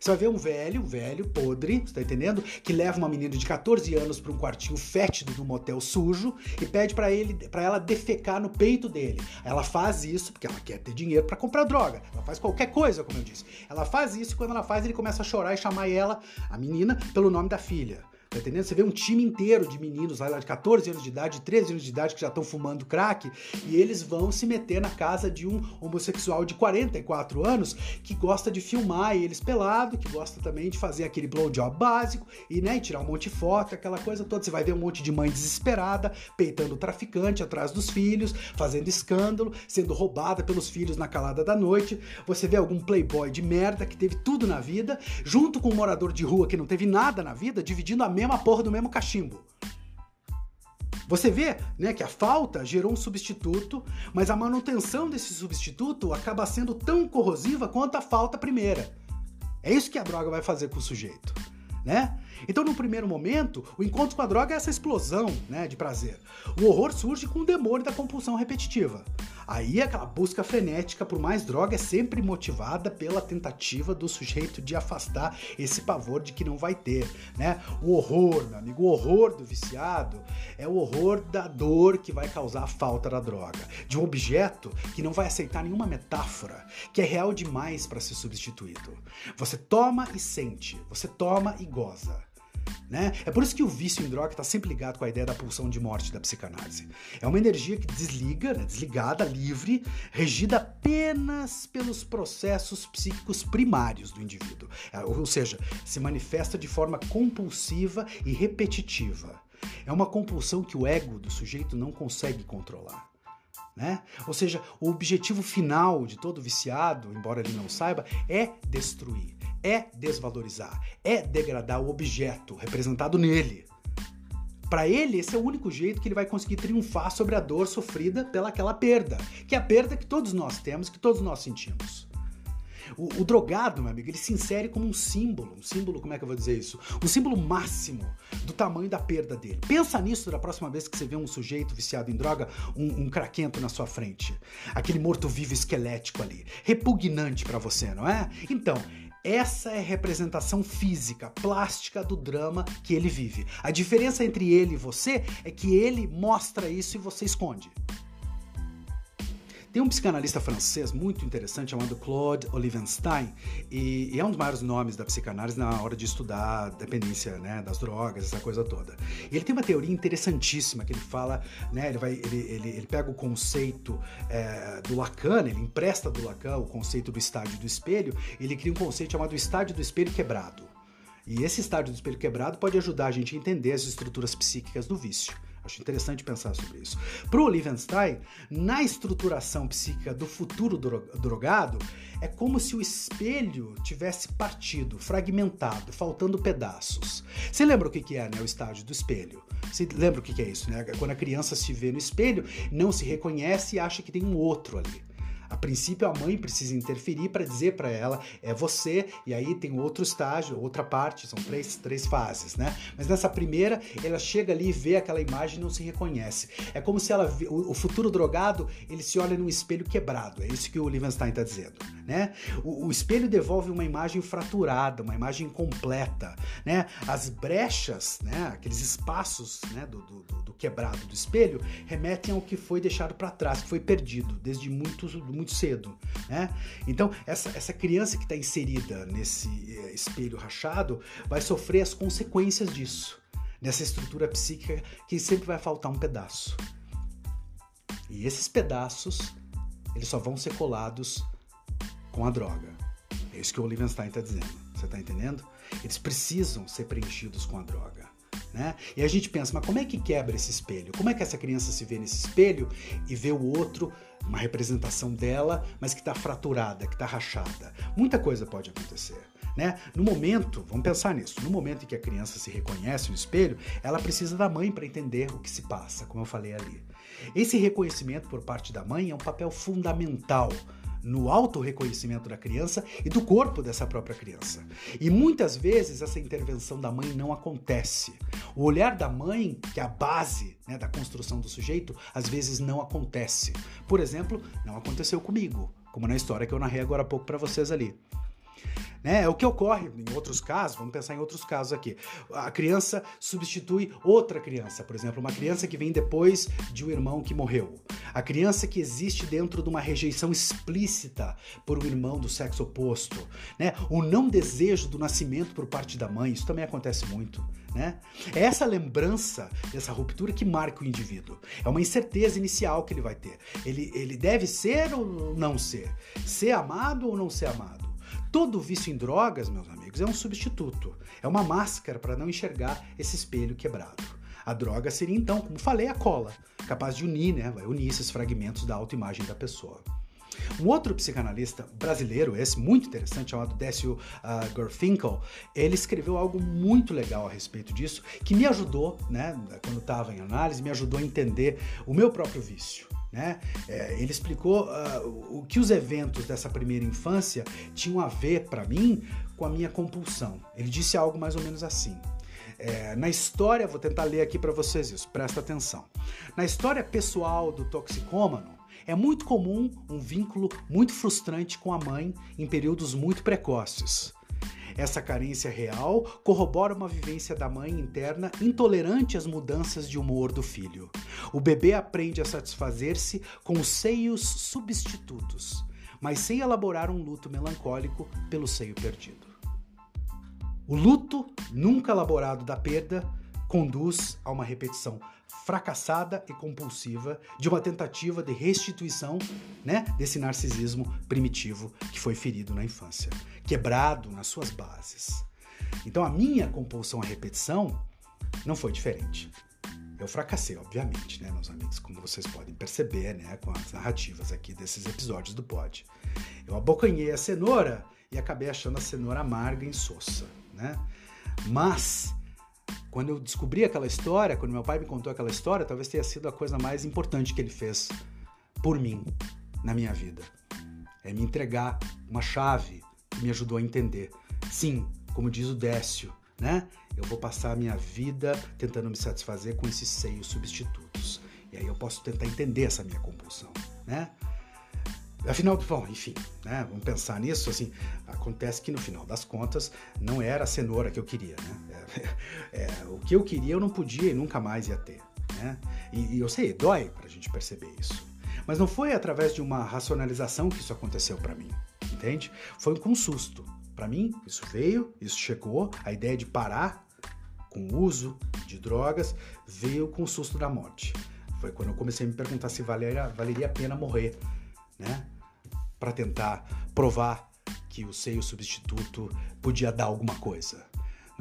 Você vai ver um velho, um velho, podre, você tá entendendo? Que leva uma menina de 14 anos para um quartinho fétido num motel sujo e pede para ele, para ela defecar no peito dele. Ela faz isso porque ela quer ter dinheiro para comprar droga. Ela faz qualquer coisa, como eu disse. Ela faz isso e quando ela faz, ele começa a chorar e chamar ela, a menina, pelo nome da filha. Tá entendendo? Você vê um time inteiro de meninos lá de 14 anos de idade, 13 anos de idade que já estão fumando crack e eles vão se meter na casa de um homossexual de 44 anos que gosta de filmar eles pelado, que gosta também de fazer aquele blowjob básico e, né, tirar um monte de foto, aquela coisa toda. Você vai ver um monte de mãe desesperada, peitando o traficante atrás dos filhos, fazendo escândalo, sendo roubada pelos filhos na calada da noite. Você vê algum playboy de merda que teve tudo na vida, junto com um morador de rua que não teve nada na vida, dividindo a mesma porra do mesmo cachimbo. Você vê né, que a falta gerou um substituto, mas a manutenção desse substituto acaba sendo tão corrosiva quanto a falta primeira. É isso que a droga vai fazer com o sujeito. Né? Então, no primeiro momento, o encontro com a droga é essa explosão né, de prazer. O horror surge com o demônio da compulsão repetitiva. Aí aquela busca frenética por mais droga é sempre motivada pela tentativa do sujeito de afastar esse pavor de que não vai ter, né? O horror, meu amigo, o horror do viciado é o horror da dor que vai causar a falta da droga, de um objeto que não vai aceitar nenhuma metáfora, que é real demais para ser substituído. Você toma e sente, você toma e goza. Né? É por isso que o vício em droga está sempre ligado com a ideia da pulsão de morte da psicanálise. É uma energia que desliga, né, desligada, livre, regida apenas pelos processos psíquicos primários do indivíduo. É, ou seja, se manifesta de forma compulsiva e repetitiva. É uma compulsão que o ego do sujeito não consegue controlar. Né? Ou seja, o objetivo final de todo viciado, embora ele não saiba, é destruir é desvalorizar, é degradar o objeto representado nele. Para ele, esse é o único jeito que ele vai conseguir triunfar sobre a dor sofrida pelaquela perda, que é a perda que todos nós temos, que todos nós sentimos. O, o, drogado, meu amigo, ele se insere como um símbolo, um símbolo, como é que eu vou dizer isso? Um símbolo máximo do tamanho da perda dele. Pensa nisso da próxima vez que você vê um sujeito viciado em droga, um, um craquento na sua frente. Aquele morto-vivo esquelético ali. Repugnante para você, não é? Então, essa é a representação física, plástica do drama que ele vive. A diferença entre ele e você é que ele mostra isso e você esconde. Tem um psicanalista francês muito interessante chamado Claude Olivenstein, e, e, é um dos maiores nomes da psicanálise na hora de estudar a dependência né, das drogas, essa coisa toda. E ele tem uma teoria interessantíssima que ele fala, né, ele, vai, ele, ele, ele pega o conceito é, do Lacan, ele empresta do Lacan o conceito do estádio do espelho, ele cria um conceito chamado estádio do espelho quebrado. E esse estádio do espelho quebrado pode ajudar a gente a entender as estruturas psíquicas do vício. Acho interessante pensar sobre isso. Para o Olivenstein, na estruturação psíquica do futuro drogado, é como se o espelho tivesse partido, fragmentado, faltando pedaços. Você lembra o que é né, o estágio do espelho? Você lembra o que é isso? Né? Quando a criança se vê no espelho, não se reconhece e acha que tem um outro ali. A princípio, a mãe precisa interferir para dizer para ela é você, e aí tem outro estágio, outra parte, são três, três fases, né? Mas nessa primeira, ela chega ali e vê aquela imagem e não se reconhece. É como se ela o, futuro drogado ele se olha num espelho quebrado. É isso que o Liebenstein está dizendo, né? O, o, espelho devolve uma imagem fraturada, uma imagem incompleta, né? As brechas, né? Aqueles espaços, né? Do, do, do quebrado do espelho remetem ao que foi deixado para trás, que foi perdido desde muito, muito muito cedo, né? Então, essa, essa criança que está inserida nesse eh, espelho rachado vai sofrer as consequências disso, nessa estrutura psíquica que sempre vai faltar um pedaço. E esses pedaços, eles só vão ser colados com a droga. É isso que o Olivenstein está dizendo. Você está entendendo? Eles precisam ser preenchidos com a droga. Né? E a gente pensa, mas como é que quebra esse espelho? Como é que essa criança se vê nesse espelho e vê o outro, uma representação dela, mas que está fraturada, que está rachada? Muita coisa pode acontecer. Né? No momento, vamos pensar nisso, no momento em que a criança se reconhece no espelho, ela precisa da mãe para entender o que se passa, como eu falei ali. Esse reconhecimento por parte da mãe é um papel fundamental no auto-reconhecimento da criança e do corpo dessa própria criança. E muitas vezes essa intervenção da mãe não acontece. O olhar da mãe, que é a base né, da construção do sujeito, às vezes não acontece. Por exemplo, não aconteceu comigo, como na história que eu narrei agora há pouco para vocês ali. Né? É o que ocorre em outros casos, vamos pensar em outros casos aqui. A criança substitui outra criança, por exemplo, uma criança que vem depois de um irmão que morreu. A criança que existe dentro de uma rejeição explícita por um irmão do sexo oposto. Né? O não desejo do nascimento por parte da mãe, isso também acontece muito. Né? É essa lembrança dessa ruptura que marca o indivíduo. É uma incerteza inicial que ele vai ter. Ele, ele deve ser ou não ser? Ser amado ou não ser amado? Todo vício em drogas, meus amigos, é um substituto. É uma máscara para não enxergar esse espelho quebrado. A droga seria então, como falei, a cola, capaz de unir, né? Vai unir esses fragmentos da autoimagem da pessoa. Um outro psicanalista brasileiro, esse muito interessante, chamado Décio uh, Gorfinkel, ele escreveu algo muito legal a respeito disso, que me ajudou, né, quando estava em análise, me ajudou a entender o meu próprio vício. Né? É, ele explicou uh, o que os eventos dessa primeira infância tinham a ver, para mim, com a minha compulsão. Ele disse algo mais ou menos assim. É, na história, vou tentar ler aqui para vocês isso, presta atenção. Na história pessoal do toxicômano, é muito comum um vínculo muito frustrante com a mãe em períodos muito precoces. Essa carência real corrobora uma vivência da mãe interna intolerante às mudanças de humor do filho. O bebê aprende a satisfazer-se com os seios substitutos, mas sem elaborar um luto melancólico pelo seio perdido. O luto, nunca elaborado da perda, conduz a uma repetição fracassada e compulsiva de uma tentativa de restituição né, desse narcisismo primitivo que foi ferido na infância, quebrado nas suas bases. Então a minha compulsão à repetição não foi diferente. Eu fracassei, obviamente, né, meus amigos, como vocês podem perceber, né, com as narrativas aqui desses episódios do pod. Eu abocanhei a cenoura e acabei achando a cenoura amarga e insossa, né? Mas quando eu descobri aquela história, quando meu pai me contou aquela história, talvez tenha sido a coisa mais importante que ele fez por mim na minha vida. É me entregar uma chave que me ajudou a entender. Sim, como diz o Décio, né? Eu vou passar a minha vida tentando me satisfazer com esses seios substitutos. E aí eu posso tentar entender essa minha compulsão, né? Afinal, bom, enfim, né? Vamos pensar nisso. Assim, acontece que no final das contas não era a cenoura que eu queria, né? É, o que eu queria eu não podia e nunca mais ia ter, né? E, e eu sei, dói para a gente perceber isso. Mas não foi através de uma racionalização que isso aconteceu para mim, entende? Foi com susto. Para mim, isso veio, isso chegou, a ideia de parar com o uso de drogas veio com o susto da morte. Foi quando eu comecei a me perguntar se valeria, valeria a pena morrer né? Para tentar provar que o seio substituto podia dar alguma coisa.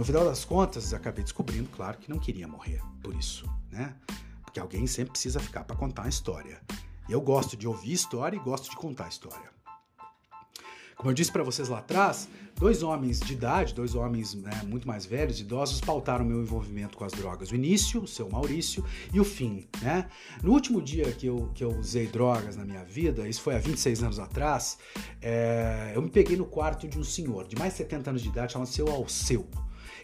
No final das contas, acabei descobrindo, claro, que não queria morrer por isso, né? Porque alguém sempre precisa ficar para contar a história. Eu gosto de ouvir história e gosto de contar história. Como eu disse para vocês lá atrás, dois homens de idade, dois homens né, muito mais velhos, idosos, pautaram meu envolvimento com as drogas. O início, o seu Maurício, e o fim. Né? No último dia que eu, que eu usei drogas na minha vida, isso foi há 26 anos atrás, é, eu me peguei no quarto de um senhor de mais de 70 anos de idade, chamado seu Alceu.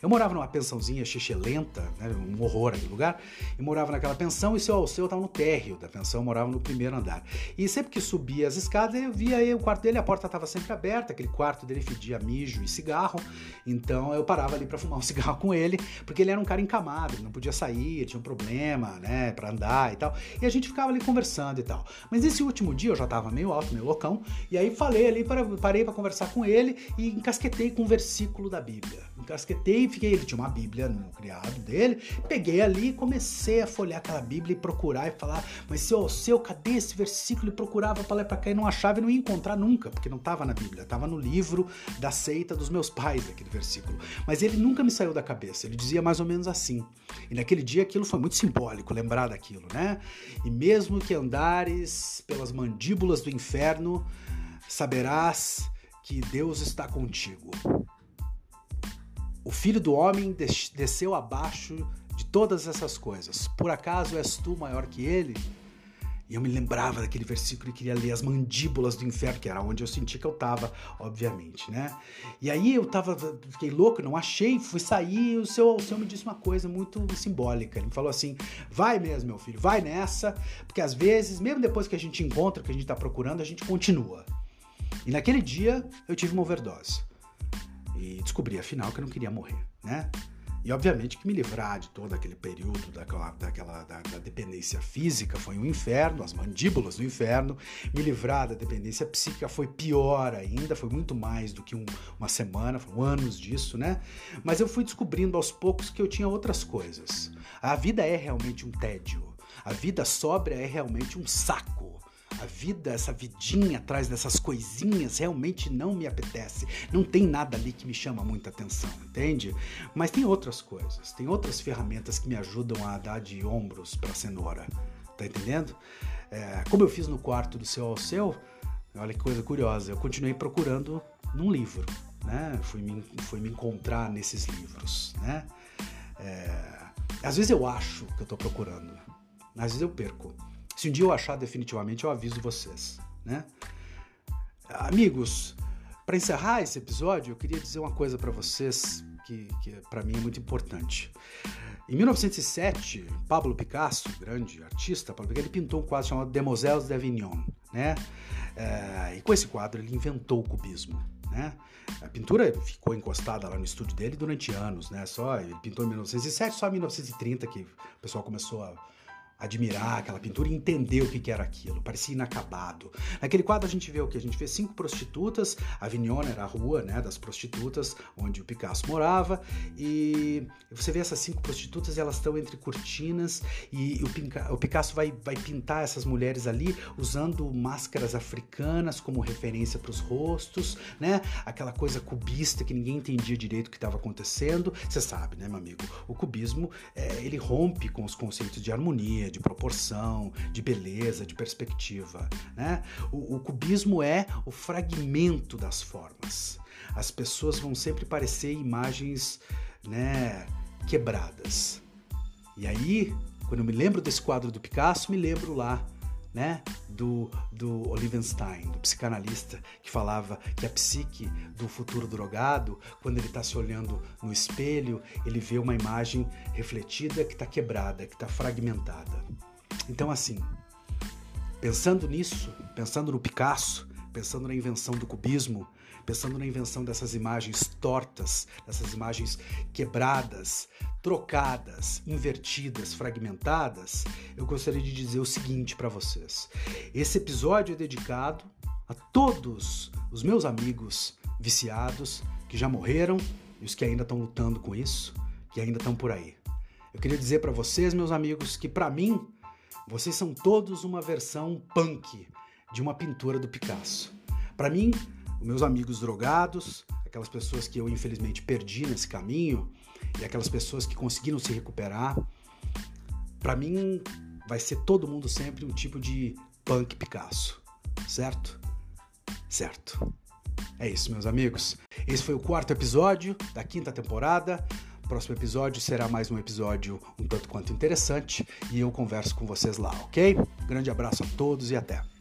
Eu morava numa pensãozinha lenta, né, um horror aquele lugar, e morava naquela pensão e seu Alceu estava no térreo da pensão, morava no primeiro andar. E sempre que subia as escadas, eu via aí o quarto dele, a porta estava sempre aberta, aquele quarto dele fedia mijo e cigarro, então eu parava ali para fumar um cigarro com ele, porque ele era um cara encamado, ele não podia sair, tinha um problema, né, para andar e tal. E a gente ficava ali conversando e tal. Mas nesse último dia eu já estava meio alto, meio loucão, e aí falei ali, para, parei para conversar com ele e encasquetei com um versículo da Bíblia. Encasquetei e fiquei. Ele tinha uma Bíblia no criado dele. Peguei ali e comecei a folhear aquela Bíblia e procurar e falar: Mas seu, seu, cadê esse versículo? E procurava para lá e pra cá e não achava e não ia encontrar nunca, porque não estava na Bíblia, estava no livro da seita dos meus pais, aquele versículo. Mas ele nunca me saiu da cabeça, ele dizia mais ou menos assim. E naquele dia aquilo foi muito simbólico, lembrar daquilo, né? E mesmo que andares pelas mandíbulas do inferno, saberás que Deus está contigo. O filho do homem desceu abaixo de todas essas coisas. Por acaso és tu maior que ele? E eu me lembrava daquele versículo e queria ler as mandíbulas do inferno, que era onde eu senti que eu tava, obviamente, né? E aí eu tava, fiquei louco, não achei, fui sair e o seu, senhor me disse uma coisa muito simbólica. Ele me falou assim: vai mesmo, meu filho, vai nessa, porque às vezes, mesmo depois que a gente encontra o que a gente tá procurando, a gente continua. E naquele dia eu tive uma overdose. E descobri, afinal, que eu não queria morrer, né? E obviamente que me livrar de todo aquele período daquela, daquela da, da, dependência física foi um inferno, as mandíbulas do inferno. Me livrar da dependência psíquica foi pior ainda, foi muito mais do que um, uma semana, foram anos disso, né? Mas eu fui descobrindo aos poucos que eu tinha outras coisas. A vida é realmente um tédio. A vida sóbria é realmente um saco. A vida, essa vidinha atrás dessas coisinhas realmente não me apetece. Não tem nada ali que me chama muita atenção, entende? Mas tem outras coisas, tem outras ferramentas que me ajudam a dar de ombros para cenoura. Tá entendendo? É, como eu fiz no quarto do seu ao seu, olha que coisa curiosa, eu continuei procurando num livro, né? Fui me, fui me encontrar nesses livros, né? É, às vezes eu acho que eu estou procurando, às vezes eu perco. Se um dia eu achar definitivamente, eu aviso vocês, né? Amigos, para encerrar esse episódio, eu queria dizer uma coisa para vocês que, que para mim é muito importante. Em 1907, Pablo Picasso, grande artista, Pablo Picasso, ele pintou um quadro chamado Demoiselles d'Avignon, né? É, e com esse quadro ele inventou o cubismo, né? A pintura ficou encostada lá no estúdio dele durante anos, né? Só ele pintou em 1907, só em 1930 que o pessoal começou a admirar aquela pintura e entender o que, era aquilo. Parecia inacabado. Naquele quadro a gente vê o que? A gente vê cinco prostitutas. A Vignona era a rua né, das prostitutas, onde o Picasso morava. E você vê essas cinco prostitutas elas estão entre cortinas. E o, o Picasso vai, vai pintar essas mulheres ali usando máscaras africanas como referência para os rostos, né? Aquela coisa cubista que ninguém entendia direito o que estava acontecendo. Você sabe, né, meu amigo? O cubismo é, ele rompe com os conceitos de harmonia de proporção, de beleza, de perspectiva. Né? O, o cubismo é o fragmento das formas. As pessoas vão sempre parecer imagens né, quebradas. E aí, quando eu me lembro desse quadro do Picasso, me lembro lá né, do, do Olivenstein, do psicanalista, que falava que a psique do futuro drogado, quando ele está se olhando no espelho, ele vê uma imagem refletida que está quebrada, que está fragmentada. Então, assim, pensando nisso, pensando no Picasso, pensando na invenção do cubismo, pensando na invenção dessas imagens tortas, dessas imagens quebradas, trocadas, invertidas, fragmentadas, eu gostaria de dizer o seguinte para vocês. Esse episódio é dedicado a todos os meus amigos viciados que já morreram e os que ainda estão lutando com isso, que ainda estão por aí. Eu queria dizer para vocês, meus amigos, que para mim vocês são todos uma versão punk de uma pintura do Picasso. Para mim, os meus amigos drogados, aquelas pessoas que eu infelizmente perdi nesse caminho e aquelas pessoas que conseguiram se recuperar, para mim vai ser todo mundo sempre um tipo de punk Picasso, certo? Certo. É isso, meus amigos. Esse foi o quarto episódio da quinta temporada. Próximo episódio será mais um episódio um tanto quanto interessante e eu converso com vocês lá, ok? Grande abraço a todos e até!